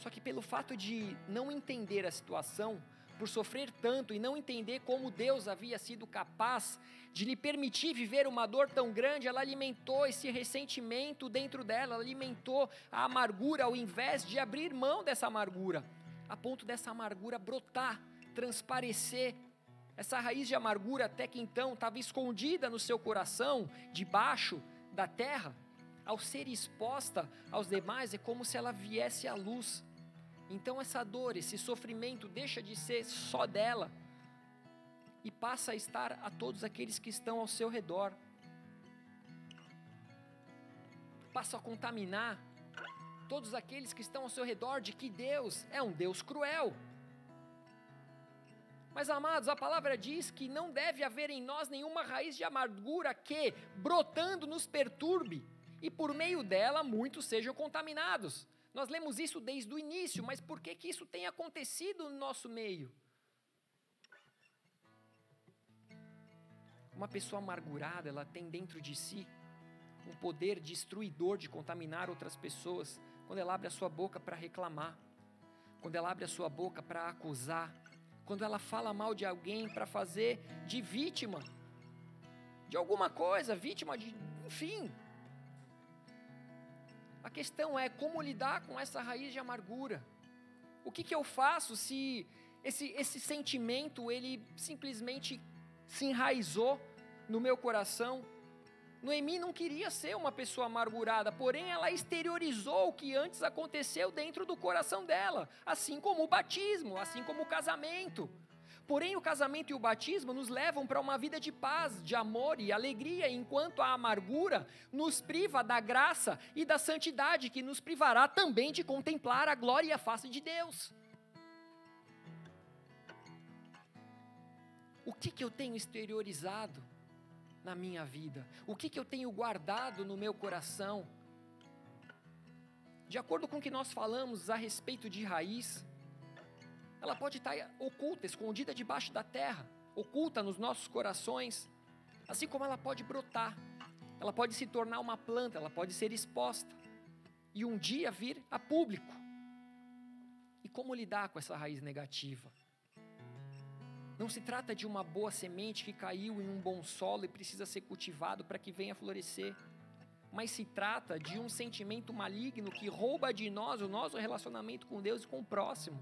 Só que pelo fato de não entender a situação, por sofrer tanto e não entender como Deus havia sido capaz de lhe permitir viver uma dor tão grande, ela alimentou esse ressentimento dentro dela, ela alimentou a amargura ao invés de abrir mão dessa amargura, a ponto dessa amargura brotar, transparecer. Essa raiz de amargura, até que então estava escondida no seu coração, debaixo da terra, ao ser exposta aos demais, é como se ela viesse à luz. Então essa dor, esse sofrimento deixa de ser só dela e passa a estar a todos aqueles que estão ao seu redor. Passa a contaminar todos aqueles que estão ao seu redor de que Deus é um Deus cruel. Mas amados, a palavra diz que não deve haver em nós nenhuma raiz de amargura que, brotando, nos perturbe e por meio dela muitos sejam contaminados. Nós lemos isso desde o início, mas por que, que isso tem acontecido no nosso meio? Uma pessoa amargurada, ela tem dentro de si um poder destruidor de contaminar outras pessoas quando ela abre a sua boca para reclamar, quando ela abre a sua boca para acusar, quando ela fala mal de alguém para fazer de vítima de alguma coisa, vítima de, enfim, a questão é como lidar com essa raiz de amargura. O que, que eu faço se esse, esse sentimento ele simplesmente se enraizou no meu coração? Noemi não queria ser uma pessoa amargurada, porém ela exteriorizou o que antes aconteceu dentro do coração dela, assim como o batismo, assim como o casamento. Porém, o casamento e o batismo nos levam para uma vida de paz, de amor e alegria, enquanto a amargura nos priva da graça e da santidade, que nos privará também de contemplar a glória e a face de Deus. O que, que eu tenho exteriorizado? na minha vida? O que, que eu tenho guardado no meu coração? De acordo com o que nós falamos a respeito de raiz, ela pode estar oculta, escondida debaixo da terra, oculta nos nossos corações, assim como ela pode brotar, ela pode se tornar uma planta, ela pode ser exposta e um dia vir a público. E como lidar com essa raiz negativa? Não se trata de uma boa semente que caiu em um bom solo e precisa ser cultivado para que venha florescer. Mas se trata de um sentimento maligno que rouba de nós o nosso relacionamento com Deus e com o próximo.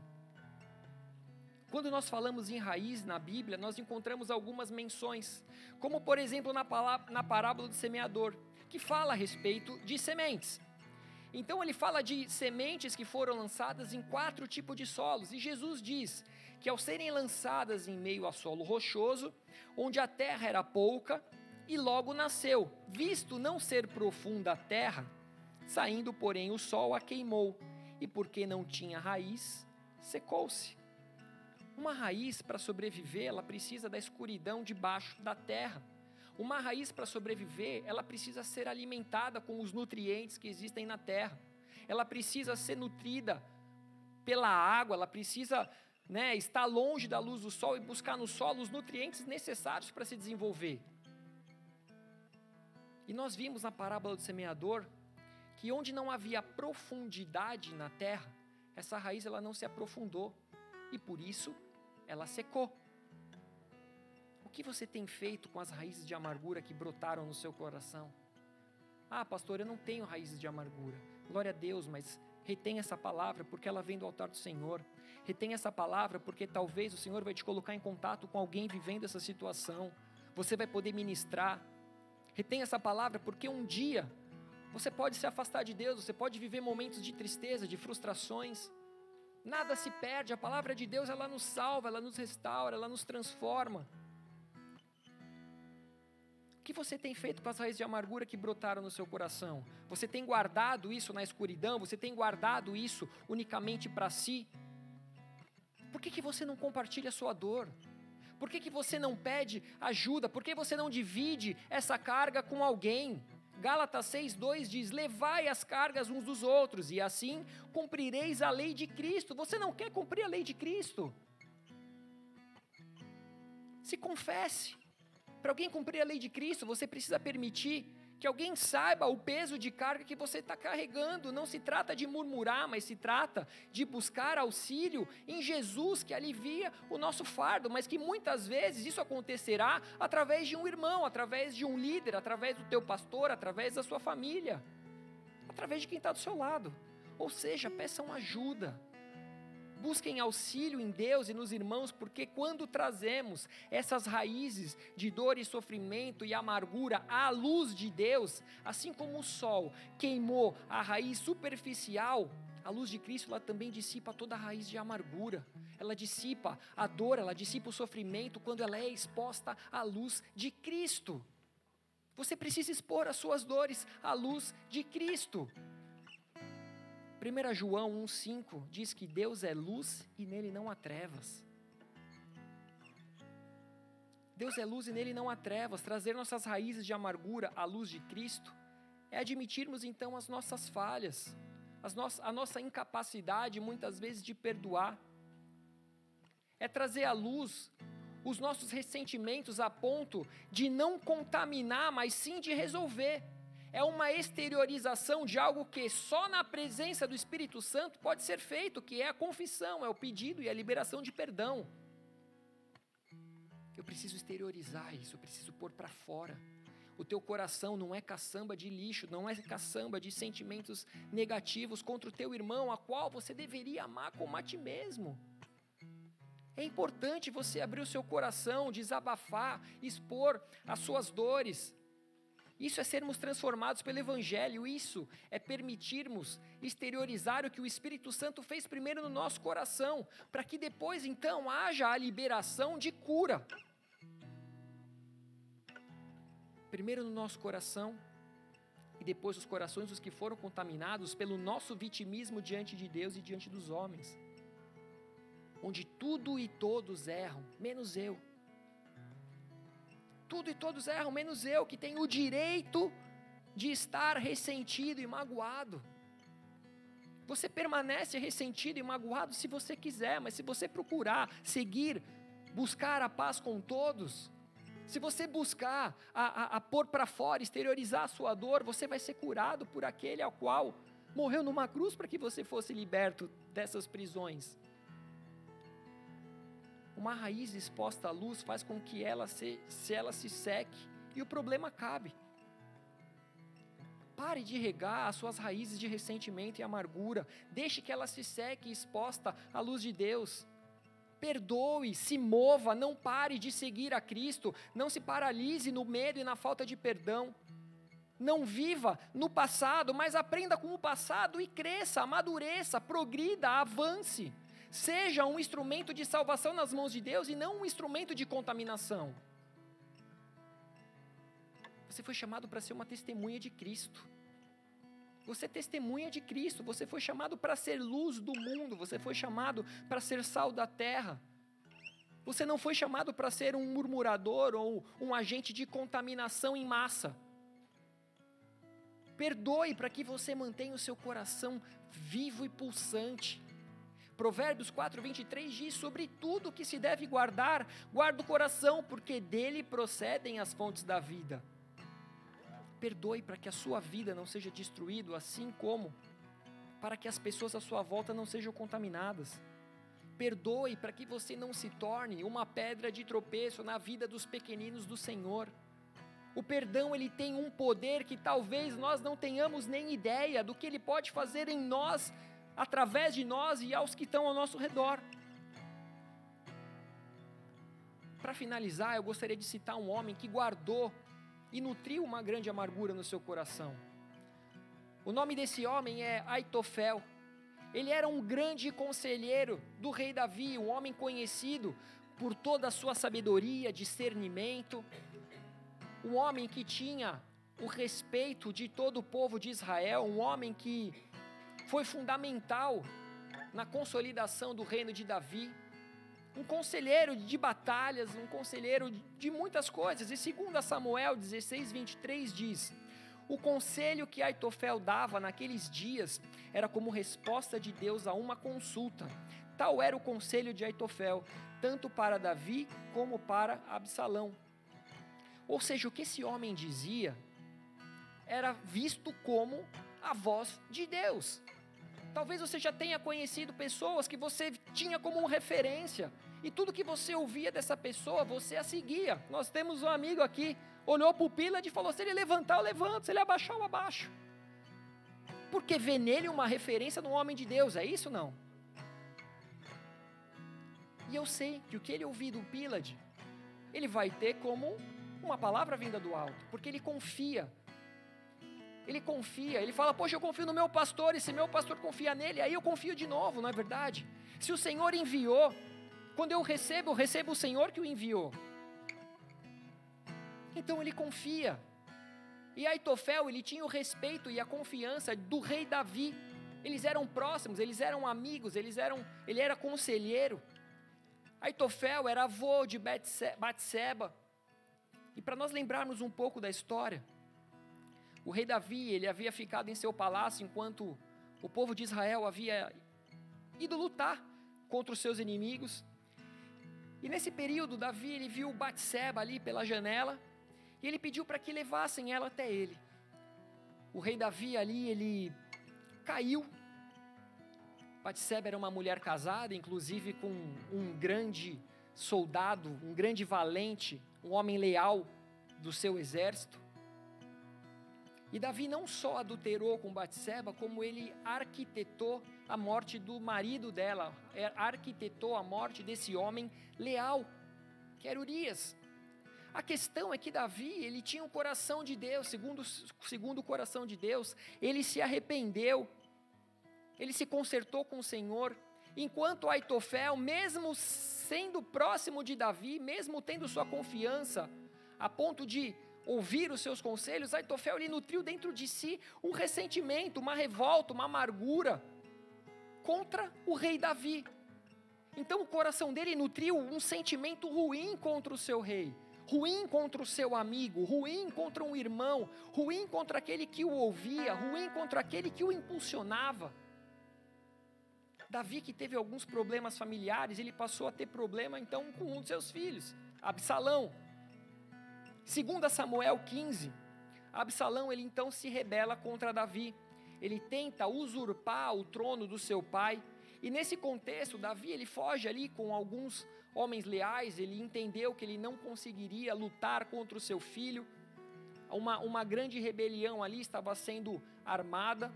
Quando nós falamos em raiz na Bíblia, nós encontramos algumas menções, como por exemplo na, na parábola do semeador, que fala a respeito de sementes. Então ele fala de sementes que foram lançadas em quatro tipos de solos, e Jesus diz que ao serem lançadas em meio a solo rochoso, onde a terra era pouca, e logo nasceu, visto não ser profunda a terra, saindo, porém, o sol a queimou, e porque não tinha raiz, secou-se. Uma raiz, para sobreviver, ela precisa da escuridão debaixo da terra. Uma raiz, para sobreviver, ela precisa ser alimentada com os nutrientes que existem na terra. Ela precisa ser nutrida pela água, ela precisa né, estar longe da luz do sol e buscar no solo os nutrientes necessários para se desenvolver. E nós vimos na parábola do semeador que onde não havia profundidade na terra, essa raiz ela não se aprofundou e por isso ela secou. O que você tem feito com as raízes de amargura que brotaram no seu coração? Ah, pastor, eu não tenho raízes de amargura. Glória a Deus, mas retém essa palavra porque ela vem do altar do Senhor. Retém essa palavra porque talvez o Senhor vai te colocar em contato com alguém vivendo essa situação. Você vai poder ministrar. Retém essa palavra porque um dia você pode se afastar de Deus, você pode viver momentos de tristeza, de frustrações. Nada se perde, a palavra de Deus ela nos salva, ela nos restaura, ela nos transforma. O que você tem feito com as raízes de amargura que brotaram no seu coração? Você tem guardado isso na escuridão? Você tem guardado isso unicamente para si? Por que, que você não compartilha a sua dor? Por que, que você não pede ajuda? Por que você não divide essa carga com alguém? Gálatas 6,2 diz: Levai as cargas uns dos outros, e assim cumprireis a lei de Cristo. Você não quer cumprir a lei de Cristo? Se confesse. Para alguém cumprir a lei de Cristo, você precisa permitir que alguém saiba o peso de carga que você está carregando. Não se trata de murmurar, mas se trata de buscar auxílio em Jesus que alivia o nosso fardo, mas que muitas vezes isso acontecerá através de um irmão, através de um líder, através do teu pastor, através da sua família, através de quem está do seu lado. Ou seja, peçam ajuda busquem auxílio em Deus e nos irmãos, porque quando trazemos essas raízes de dor e sofrimento e amargura à luz de Deus, assim como o sol queimou a raiz superficial, a luz de Cristo ela também dissipa toda a raiz de amargura. Ela dissipa a dor, ela dissipa o sofrimento quando ela é exposta à luz de Cristo. Você precisa expor as suas dores à luz de Cristo. 1 João 1,5 diz que Deus é luz e nele não há trevas. Deus é luz e nele não há trevas. Trazer nossas raízes de amargura à luz de Cristo é admitirmos então as nossas falhas, as no a nossa incapacidade muitas vezes de perdoar. É trazer à luz os nossos ressentimentos a ponto de não contaminar, mas sim de resolver é uma exteriorização de algo que só na presença do Espírito Santo pode ser feito, que é a confissão, é o pedido e a liberação de perdão. Eu preciso exteriorizar isso, eu preciso pôr para fora. O teu coração não é caçamba de lixo, não é caçamba de sentimentos negativos contra o teu irmão, a qual você deveria amar como a ti mesmo. É importante você abrir o seu coração, desabafar, expor as suas dores Isso é sermos transformados pelo Evangelho, isso é permitirmos exteriorizar o que o Espírito Santo fez primeiro no nosso coração, para que depois então haja a liberação de cura. Primeiro no nosso coração, e depois os corações dos que foram contaminados pelo nosso vitimismo diante de Deus e diante dos homens, onde tudo e todos erram, menos eu tudo e todos erram, menos eu, que tenho o direito de estar ressentido e magoado. Você permanece ressentido e magoado se você quiser, mas se você procurar seguir, buscar a paz com todos, se você buscar a, a, a pôr para fora, exteriorizar a sua dor, você vai ser curado por aquele ao qual morreu numa cruz para que você fosse liberto dessas prisões. Uma raiz exposta à luz faz com que ela se, se ela se seque e o problema acabe. Pare de regar as suas raízes de ressentimento e amargura. Deixe que ela se seque exposta à luz de Deus. Perdoe, se mova, não pare de seguir a Cristo. Não se paralise no medo e na falta de perdão. Não viva no passado, mas aprenda com o passado e cresça, amadureça, progrida, avance. Seja um instrumento de salvação nas mãos de Deus e não um instrumento de contaminação. Você foi chamado para ser uma testemunha de Cristo. Você é testemunha de Cristo, você foi chamado para ser luz do mundo, você foi chamado para ser sal da terra. Você não foi chamado para ser um murmurador ou um agente de contaminação em massa. Perdoe para que você mantenha o seu coração vivo e pulsante. Provérbios 4, 23 diz: Sobre tudo que se deve guardar, guarda o coração, porque dele procedem as fontes da vida. Perdoe para que a sua vida não seja destruída, assim como para que as pessoas à sua volta não sejam contaminadas. Perdoe para que você não se torne uma pedra de tropeço na vida dos pequeninos do Senhor. O perdão ele tem um poder que talvez nós não tenhamos nem ideia do que ele pode fazer em nós através de nós e aos que estão ao nosso redor. Para finalizar, eu gostaria de citar um homem que guardou e nutriu uma grande amargura no seu coração. O nome desse homem é Aitofel. Ele era um grande conselheiro do rei Davi, um homem conhecido por toda a sua sabedoria, discernimento, um homem que tinha o respeito de todo o povo de Israel, um homem que foi fundamental na consolidação do reino de Davi. Um conselheiro de batalhas, um conselheiro de muitas coisas. E segundo Samuel 16, 23 diz: O conselho que Aitofel dava naqueles dias era como resposta de Deus a uma consulta. Tal era o conselho de Aitofel, tanto para Davi como para Absalão. Ou seja, o que esse homem dizia era visto como a voz de Deus. Talvez você já tenha conhecido pessoas que você tinha como referência. E tudo que você ouvia dessa pessoa, você a seguia. Nós temos um amigo aqui, olhou para o Pilad e falou: se ele levantar, eu levanto, se ele abaixar, eu abaixo. Porque vê nele uma referência no homem de Deus, é isso não? E eu sei que o que ele ouvir do Pilad, ele vai ter como uma palavra vinda do alto, porque ele confia ele confia, ele fala: Poxa, eu confio no meu pastor, e se meu pastor confia nele, aí eu confio de novo, não é verdade? Se o Senhor enviou, quando eu recebo, eu recebo o Senhor que o enviou. Então ele confia. E Aitofel, ele tinha o respeito e a confiança do rei Davi. Eles eram próximos, eles eram amigos, eles eram, ele era conselheiro. Aitofel era avô de Batseba. E para nós lembrarmos um pouco da história, o rei Davi, ele havia ficado em seu palácio enquanto o povo de Israel havia ido lutar contra os seus inimigos. E nesse período, Davi ele viu Batseba ali pela janela e ele pediu para que levassem ela até ele. O rei Davi ali, ele caiu. Batseba era uma mulher casada, inclusive com um grande soldado, um grande valente, um homem leal do seu exército. E Davi não só adulterou com Batseba, como ele arquitetou a morte do marido dela, é, arquitetou a morte desse homem leal, que era Urias. A questão é que Davi, ele tinha um coração de Deus, segundo, segundo o coração de Deus, ele se arrependeu, ele se consertou com o Senhor, enquanto Aitofel, mesmo sendo próximo de Davi, mesmo tendo sua confiança, a ponto de ouvir os seus conselhos, Aitofel ele nutriu dentro de si um ressentimento, uma revolta, uma amargura contra o rei Davi. Então o coração dele nutriu um sentimento ruim contra o seu rei, ruim contra o seu amigo, ruim contra um irmão, ruim contra aquele que o ouvia, ruim contra aquele que o impulsionava. Davi, que teve alguns problemas familiares, ele passou a ter problema então com um de seus filhos, Absalão. Segundo Samuel 15, Absalão ele então se rebela contra Davi. Ele tenta usurpar o trono do seu pai. E nesse contexto, Davi ele foge ali com alguns homens leais. Ele entendeu que ele não conseguiria lutar contra o seu filho. Uma, uma grande rebelião ali estava sendo armada.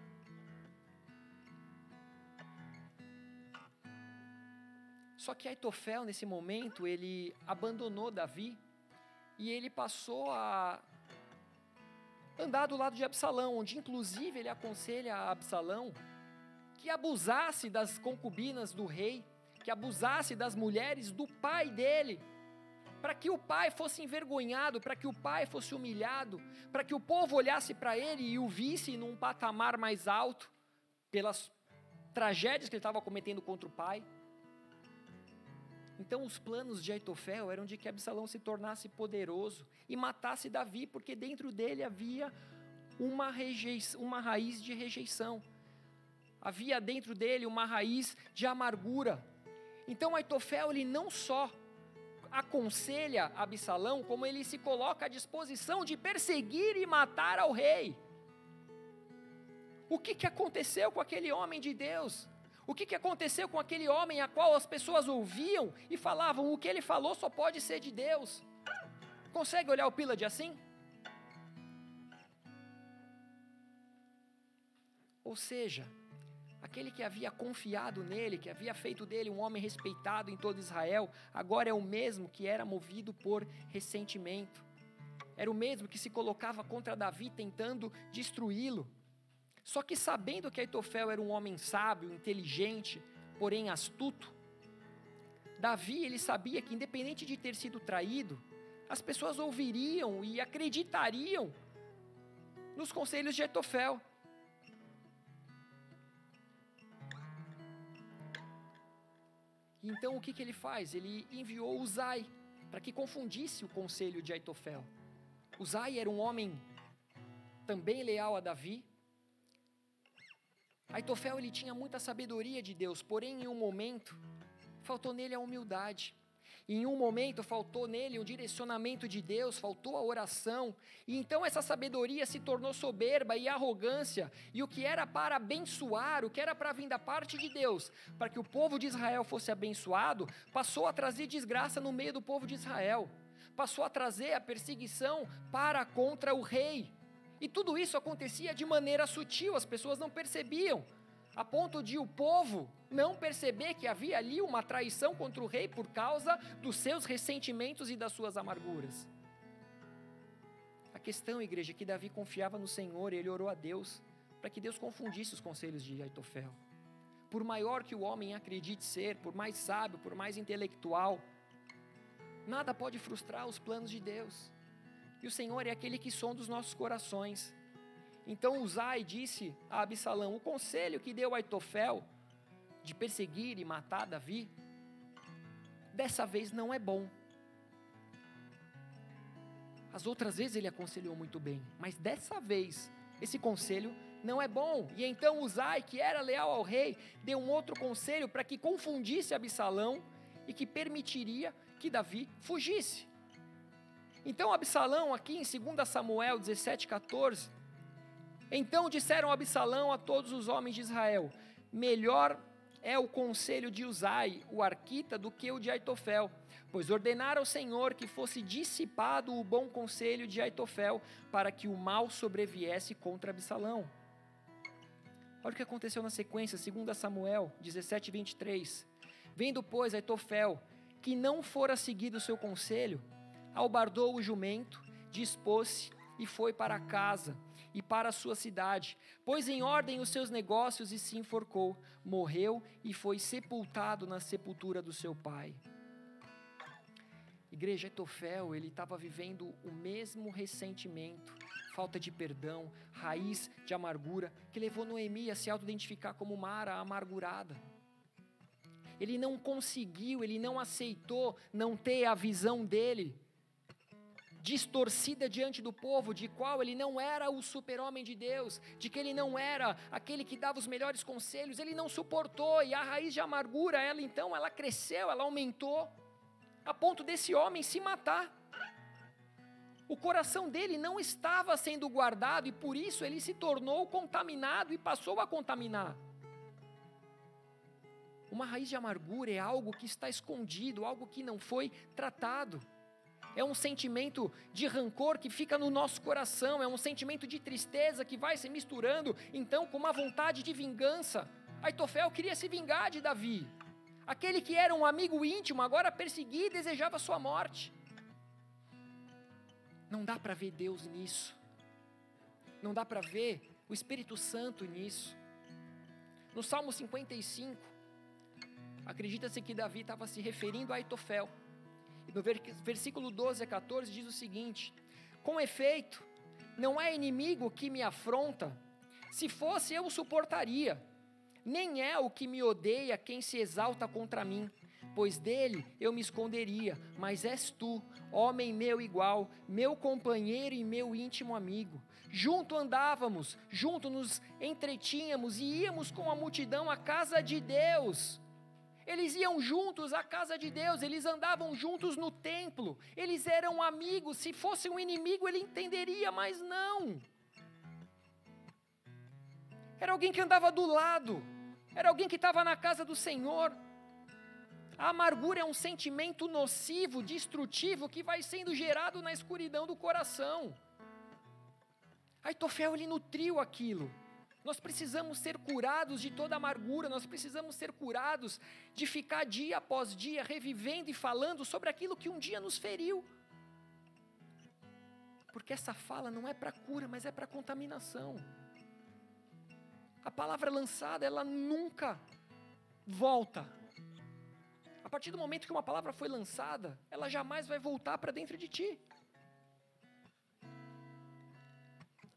Só que Aitofel, nesse momento, ele abandonou Davi e ele passou a andar do lado de Absalão, onde inclusive ele aconselha a Absalão que abusasse das concubinas do rei, que abusasse das mulheres do pai dele, para que o pai fosse envergonhado, para que o pai fosse humilhado, para que o povo olhasse para ele e o visse num patamar mais alto, pelas tragédias que ele estava cometendo contra o pai. Então os planos de Aitofel eram de que Absalão se tornasse poderoso e matasse Davi, porque dentro dele havia uma, uma raiz de rejeição. Havia dentro dele uma raiz de amargura. Então Aitofel ele não só aconselha Absalão, como ele se coloca à disposição de perseguir e matar ao rei. O que, que aconteceu com aquele homem de Deus? O que, que aconteceu com aquele homem a qual as pessoas ouviam e falavam: o que ele falou só pode ser de Deus? Consegue olhar o Pilad assim? Ou seja, aquele que havia confiado nele, que havia feito dele um homem respeitado em todo Israel, agora é o mesmo que era movido por ressentimento. Era o mesmo que se colocava contra Davi tentando destruí-lo. Só que sabendo que Aitofel era um homem sábio, inteligente, porém astuto, Davi ele sabia que independente de ter sido traído, as pessoas ouviriam e acreditariam nos conselhos de Aitofel. Então o que, que ele faz? Ele enviou Uzai para que confundisse o conselho de Aitofel. Uzai era um homem também leal a Davi, Aitofel ele tinha muita sabedoria de Deus, porém em um momento faltou nele a humildade. Em um momento faltou nele o direcionamento de Deus, faltou a oração, e então essa sabedoria se tornou soberba e arrogância, e o que era para abençoar, o que era para vir da parte de Deus, para que o povo de Israel fosse abençoado, passou a trazer desgraça no meio do povo de Israel, passou a trazer a perseguição para contra o rei. E tudo isso acontecia de maneira sutil, as pessoas não percebiam, a ponto de o povo não perceber que havia ali uma traição contra o rei por causa dos seus ressentimentos e das suas amarguras. A questão, igreja, é que Davi confiava no Senhor e ele orou a Deus para que Deus confundisse os conselhos de Aitofel. Por maior que o homem acredite ser, por mais sábio, por mais intelectual, nada pode frustrar os planos de Deus. E o Senhor é aquele que sonda os nossos corações. Então Uzai disse a Absalão: O conselho que deu a de perseguir e matar Davi, dessa vez não é bom. As outras vezes ele aconselhou muito bem, mas dessa vez esse conselho não é bom. E então Uzai, que era leal ao rei, deu um outro conselho para que confundisse Absalão e que permitiria que Davi fugisse. Então Absalão, aqui em 2 Samuel 17, 14, então disseram Absalão a todos os homens de Israel: Melhor é o conselho de Uzai, o arquita, do que o de Aitofel, pois ordenara ao Senhor que fosse dissipado o bom conselho de Aitofel, para que o mal sobreviesse contra Absalão. Olha o que aconteceu na sequência, 2 Samuel 17, 23. Vendo, pois, Aitofel que não fora seguido o seu conselho, albardou o jumento, dispôs-se e foi para casa e para a sua cidade, pôs em ordem os seus negócios e se enforcou, morreu e foi sepultado na sepultura do seu pai. Igreja Etofel, ele estava vivendo o mesmo ressentimento, falta de perdão, raiz de amargura, que levou Noemi a se auto-identificar como Mara amargurada. Ele não conseguiu, ele não aceitou não ter a visão dele distorcida diante do povo, de qual ele não era o super-homem de Deus, de que ele não era aquele que dava os melhores conselhos, ele não suportou, e a raiz de amargura, ela então, ela cresceu, ela aumentou, a ponto desse homem se matar. O coração dele não estava sendo guardado e por isso ele se tornou contaminado e passou a contaminar. Uma raiz de amargura é algo que está escondido, algo que não foi tratado é um sentimento de rancor que fica no nosso coração, é um sentimento de tristeza que vai se misturando então com uma vontade de vingança. Aitofel queria se vingar de Davi. Aquele que era um amigo íntimo agora perseguia e desejava sua morte. Não dá para ver Deus nisso. Não dá para ver o Espírito Santo nisso. No Salmo 55, acredita-se que Davi estava se referindo a Aitofel no versículo 12 a 14 diz o seguinte: Com efeito, não é inimigo que me afronta, se fosse eu o suportaria. Nem é o que me odeia quem se exalta contra mim, pois dele eu me esconderia, mas és tu, homem meu igual, meu companheiro e meu íntimo amigo. Junto andávamos, junto nos entretínhamos e íamos com a multidão à casa de Deus eles iam juntos à casa de Deus, eles andavam juntos no templo, eles eram amigos. Se fosse um inimigo, ele entenderia, mas não. Era alguém que andava do lado, era alguém que estava na casa do Senhor. A amargura é um sentimento nocivo, destrutivo, que vai sendo gerado na escuridão do coração. Aitofel, ele nutriu aquilo. Nós precisamos ser curados de toda amargura, nós precisamos ser curados de ficar dia após dia revivendo e falando sobre aquilo que um dia nos feriu. Porque essa fala não é para cura, mas é para contaminação. A palavra lançada, ela nunca volta. A partir do momento que uma palavra foi lançada, ela jamais vai voltar para dentro de ti.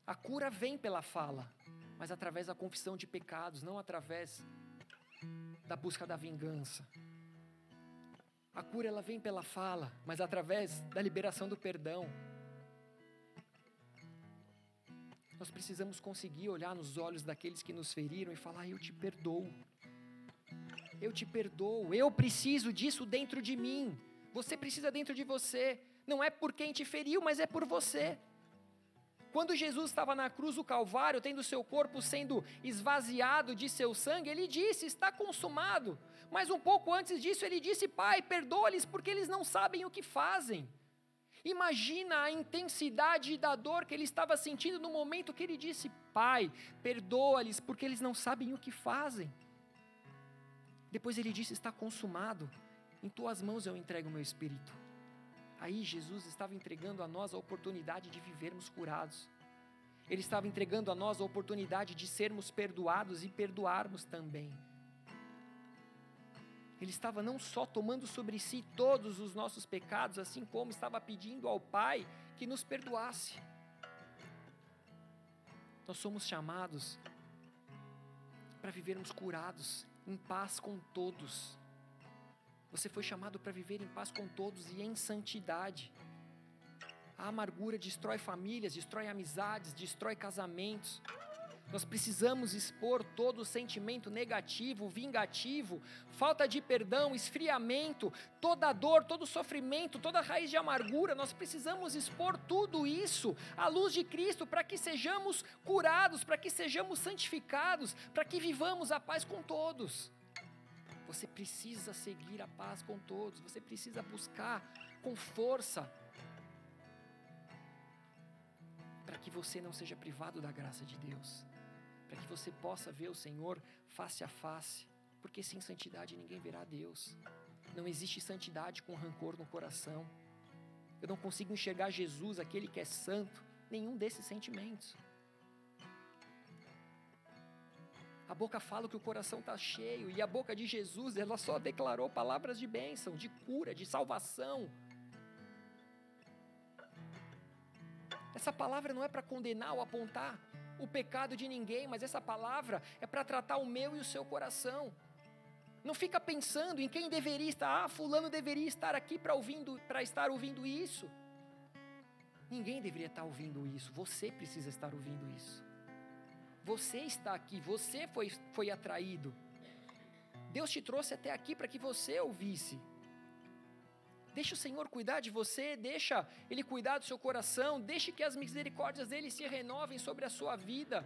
A cura vem pela fala mas através da confissão de pecados, não através da busca da vingança. A cura ela vem pela fala, mas através da liberação do perdão. Nós precisamos conseguir olhar nos olhos daqueles que nos feriram e falar: Eu te perdoo. Eu te perdoo. Eu preciso disso dentro de mim. Você precisa dentro de você. Não é por quem te feriu, mas é por você. Quando Jesus estava na cruz do Calvário, tendo seu corpo sendo esvaziado de seu sangue, ele disse: Está consumado. Mas um pouco antes disso, ele disse: Pai, perdoa-lhes porque eles não sabem o que fazem. Imagina a intensidade da dor que ele estava sentindo no momento que ele disse: Pai, perdoa-lhes porque eles não sabem o que fazem. Depois ele disse: Está consumado. Em tuas mãos eu entrego o meu espírito. Aí Jesus estava entregando a nós a oportunidade de vivermos curados. Ele estava entregando a nós a oportunidade de sermos perdoados e perdoarmos também. Ele estava não só tomando sobre si todos os nossos pecados, assim como estava pedindo ao Pai que nos perdoasse. Nós somos chamados para vivermos curados, em paz com todos. Você foi chamado para viver em paz com todos e em santidade. A amargura destrói famílias, destrói amizades, destrói casamentos. Nós precisamos expor todo o sentimento negativo, vingativo, falta de perdão, esfriamento, toda dor, todo sofrimento, toda raiz de amargura. Nós precisamos expor tudo isso à luz de Cristo para que sejamos curados, para que sejamos santificados, para que vivamos a paz com todos. Você precisa seguir a paz com todos, você precisa buscar com força para que você não seja privado da graça de Deus, para que você possa ver o Senhor face a face, porque sem santidade ninguém verá Deus. Não existe santidade com rancor no coração. eu não consigo enxergar Jesus, aquele que é santo, nenhum desses sentimentos. A boca fala que o coração está cheio, e a boca de Jesus, ela só declarou palavras de bênção, de cura, de salvação. Essa palavra não é para condenar ou apontar o pecado de ninguém, mas essa palavra é para tratar o meu e o seu coração. Não fica pensando em quem deveria estar, ah, fulano deveria estar aqui para ouvindo, para estar ouvindo isso. Ninguém deveria estar ouvindo isso, você precisa estar ouvindo isso. Você está aqui, você foi, foi atraído. Deus te trouxe até aqui para que você ouvisse. Deixa o Senhor cuidar de você, deixa Ele cuidar do seu coração, deixe que as misericórdias dele se renovem sobre a sua vida.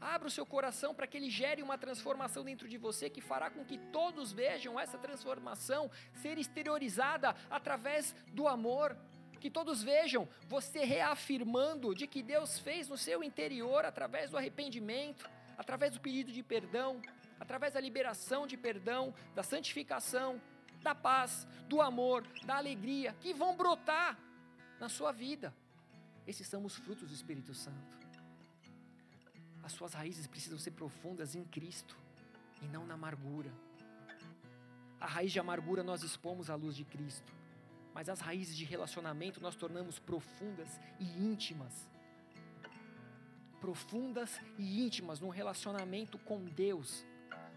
Abra o seu coração para que ele gere uma transformação dentro de você que fará com que todos vejam essa transformação ser exteriorizada através do amor que todos vejam você reafirmando de que Deus fez no seu interior através do arrependimento, através do pedido de perdão, através da liberação de perdão, da santificação, da paz, do amor, da alegria, que vão brotar na sua vida. Esses são os frutos do Espírito Santo. As suas raízes precisam ser profundas em Cristo e não na amargura. A raiz de amargura nós expomos à luz de Cristo mas as raízes de relacionamento nós tornamos profundas e íntimas. Profundas e íntimas num relacionamento com Deus,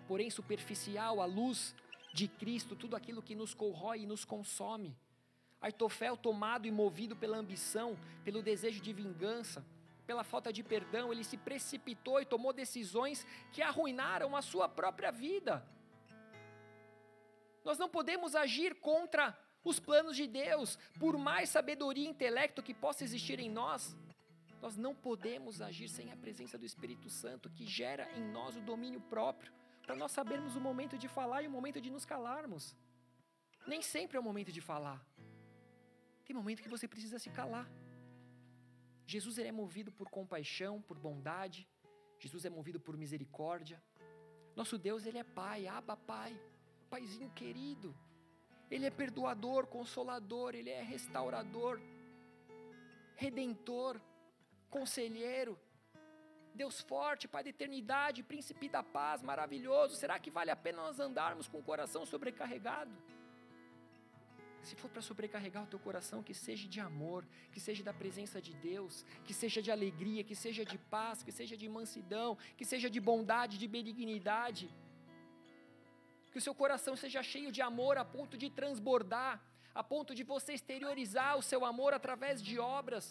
porém superficial à luz de Cristo, tudo aquilo que nos corrói e nos consome. Aitofel, tomado e movido pela ambição, pelo desejo de vingança, pela falta de perdão, ele se precipitou e tomou decisões que arruinaram a sua própria vida. Nós não podemos agir contra os planos de Deus, por mais sabedoria e intelecto que possa existir em nós, nós não podemos agir sem a presença do Espírito Santo, que gera em nós o domínio próprio, para nós sabermos o momento de falar e o momento de nos calarmos. Nem sempre é o momento de falar. Tem momento que você precisa se calar. Jesus ele é movido por compaixão, por bondade. Jesus é movido por misericórdia. Nosso Deus ele é Pai, Abba Pai, Paizinho querido. Ele é perdoador, consolador, Ele é restaurador, redentor, conselheiro, Deus forte, Pai da eternidade, príncipe da paz, maravilhoso. Será que vale a pena nós andarmos com o coração sobrecarregado? Se for para sobrecarregar o teu coração, que seja de amor, que seja da presença de Deus, que seja de alegria, que seja de paz, que seja de mansidão, que seja de bondade, de benignidade que o seu coração seja cheio de amor a ponto de transbordar, a ponto de você exteriorizar o seu amor através de obras.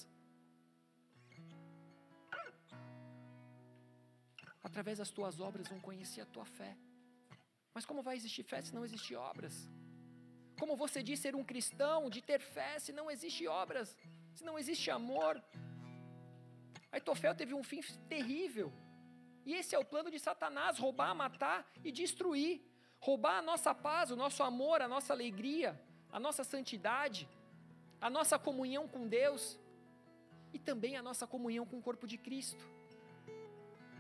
Através das tuas obras vão conhecer a tua fé. Mas como vai existir fé se não existir obras? Como você diz ser um cristão, de ter fé se não existe obras, se não existe amor? Aitofel teve um fim terrível. E esse é o plano de Satanás: roubar, matar e destruir roubar a nossa paz, o nosso amor, a nossa alegria, a nossa santidade, a nossa comunhão com Deus e também a nossa comunhão com o corpo de Cristo.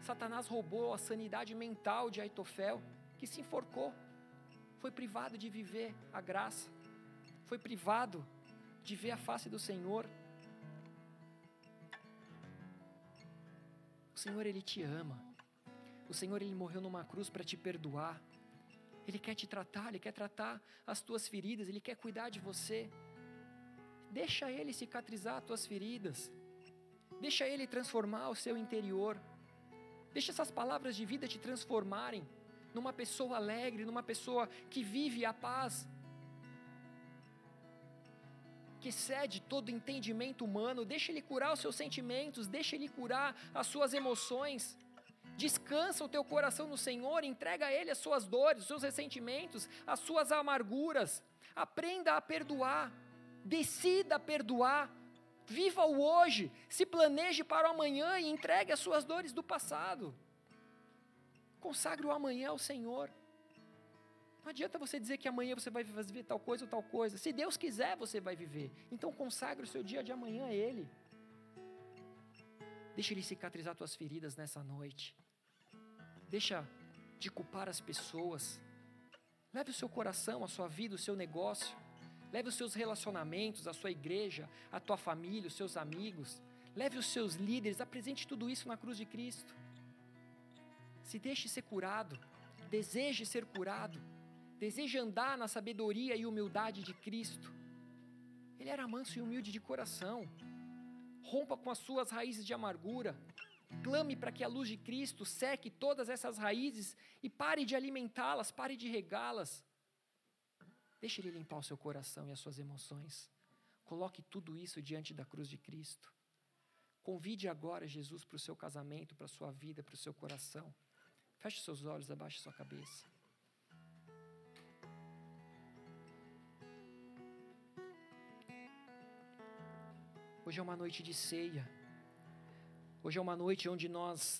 Satanás roubou a sanidade mental de Aitofel, que se enforcou, foi privado de viver a graça, foi privado de ver a face do Senhor. O Senhor, Ele te ama. O Senhor, Ele morreu numa cruz para te perdoar. Ele quer te tratar, Ele quer tratar as tuas feridas, Ele quer cuidar de você. Deixa Ele cicatrizar as tuas feridas. Deixa Ele transformar o seu interior. Deixa essas palavras de vida te transformarem numa pessoa alegre, numa pessoa que vive a paz, que cede todo entendimento humano. Deixa Ele curar os seus sentimentos, deixa Ele curar as suas emoções. Descansa o teu coração no Senhor, entrega a Ele as suas dores, os seus ressentimentos, as suas amarguras. Aprenda a perdoar, decida perdoar. Viva o hoje, se planeje para o amanhã e entregue as suas dores do passado. Consagre o amanhã ao Senhor. Não adianta você dizer que amanhã você vai viver tal coisa ou tal coisa. Se Deus quiser, você vai viver. Então consagre o seu dia de amanhã a Ele. Deixa Ele cicatrizar tuas feridas nessa noite. Deixa de culpar as pessoas. Leve o seu coração, a sua vida, o seu negócio. Leve os seus relacionamentos, a sua igreja, a tua família, os seus amigos. Leve os seus líderes, apresente tudo isso na cruz de Cristo. Se deixe ser curado, deseje ser curado, deseje andar na sabedoria e humildade de Cristo. Ele era manso e humilde de coração. Rompa com as suas raízes de amargura. Clame para que a luz de Cristo seque todas essas raízes e pare de alimentá-las, pare de regá-las. Deixe Ele limpar o seu coração e as suas emoções. Coloque tudo isso diante da cruz de Cristo. Convide agora Jesus para o seu casamento, para a sua vida, para o seu coração. Feche seus olhos, abaixe sua cabeça. Hoje é uma noite de ceia. Hoje é uma noite onde nós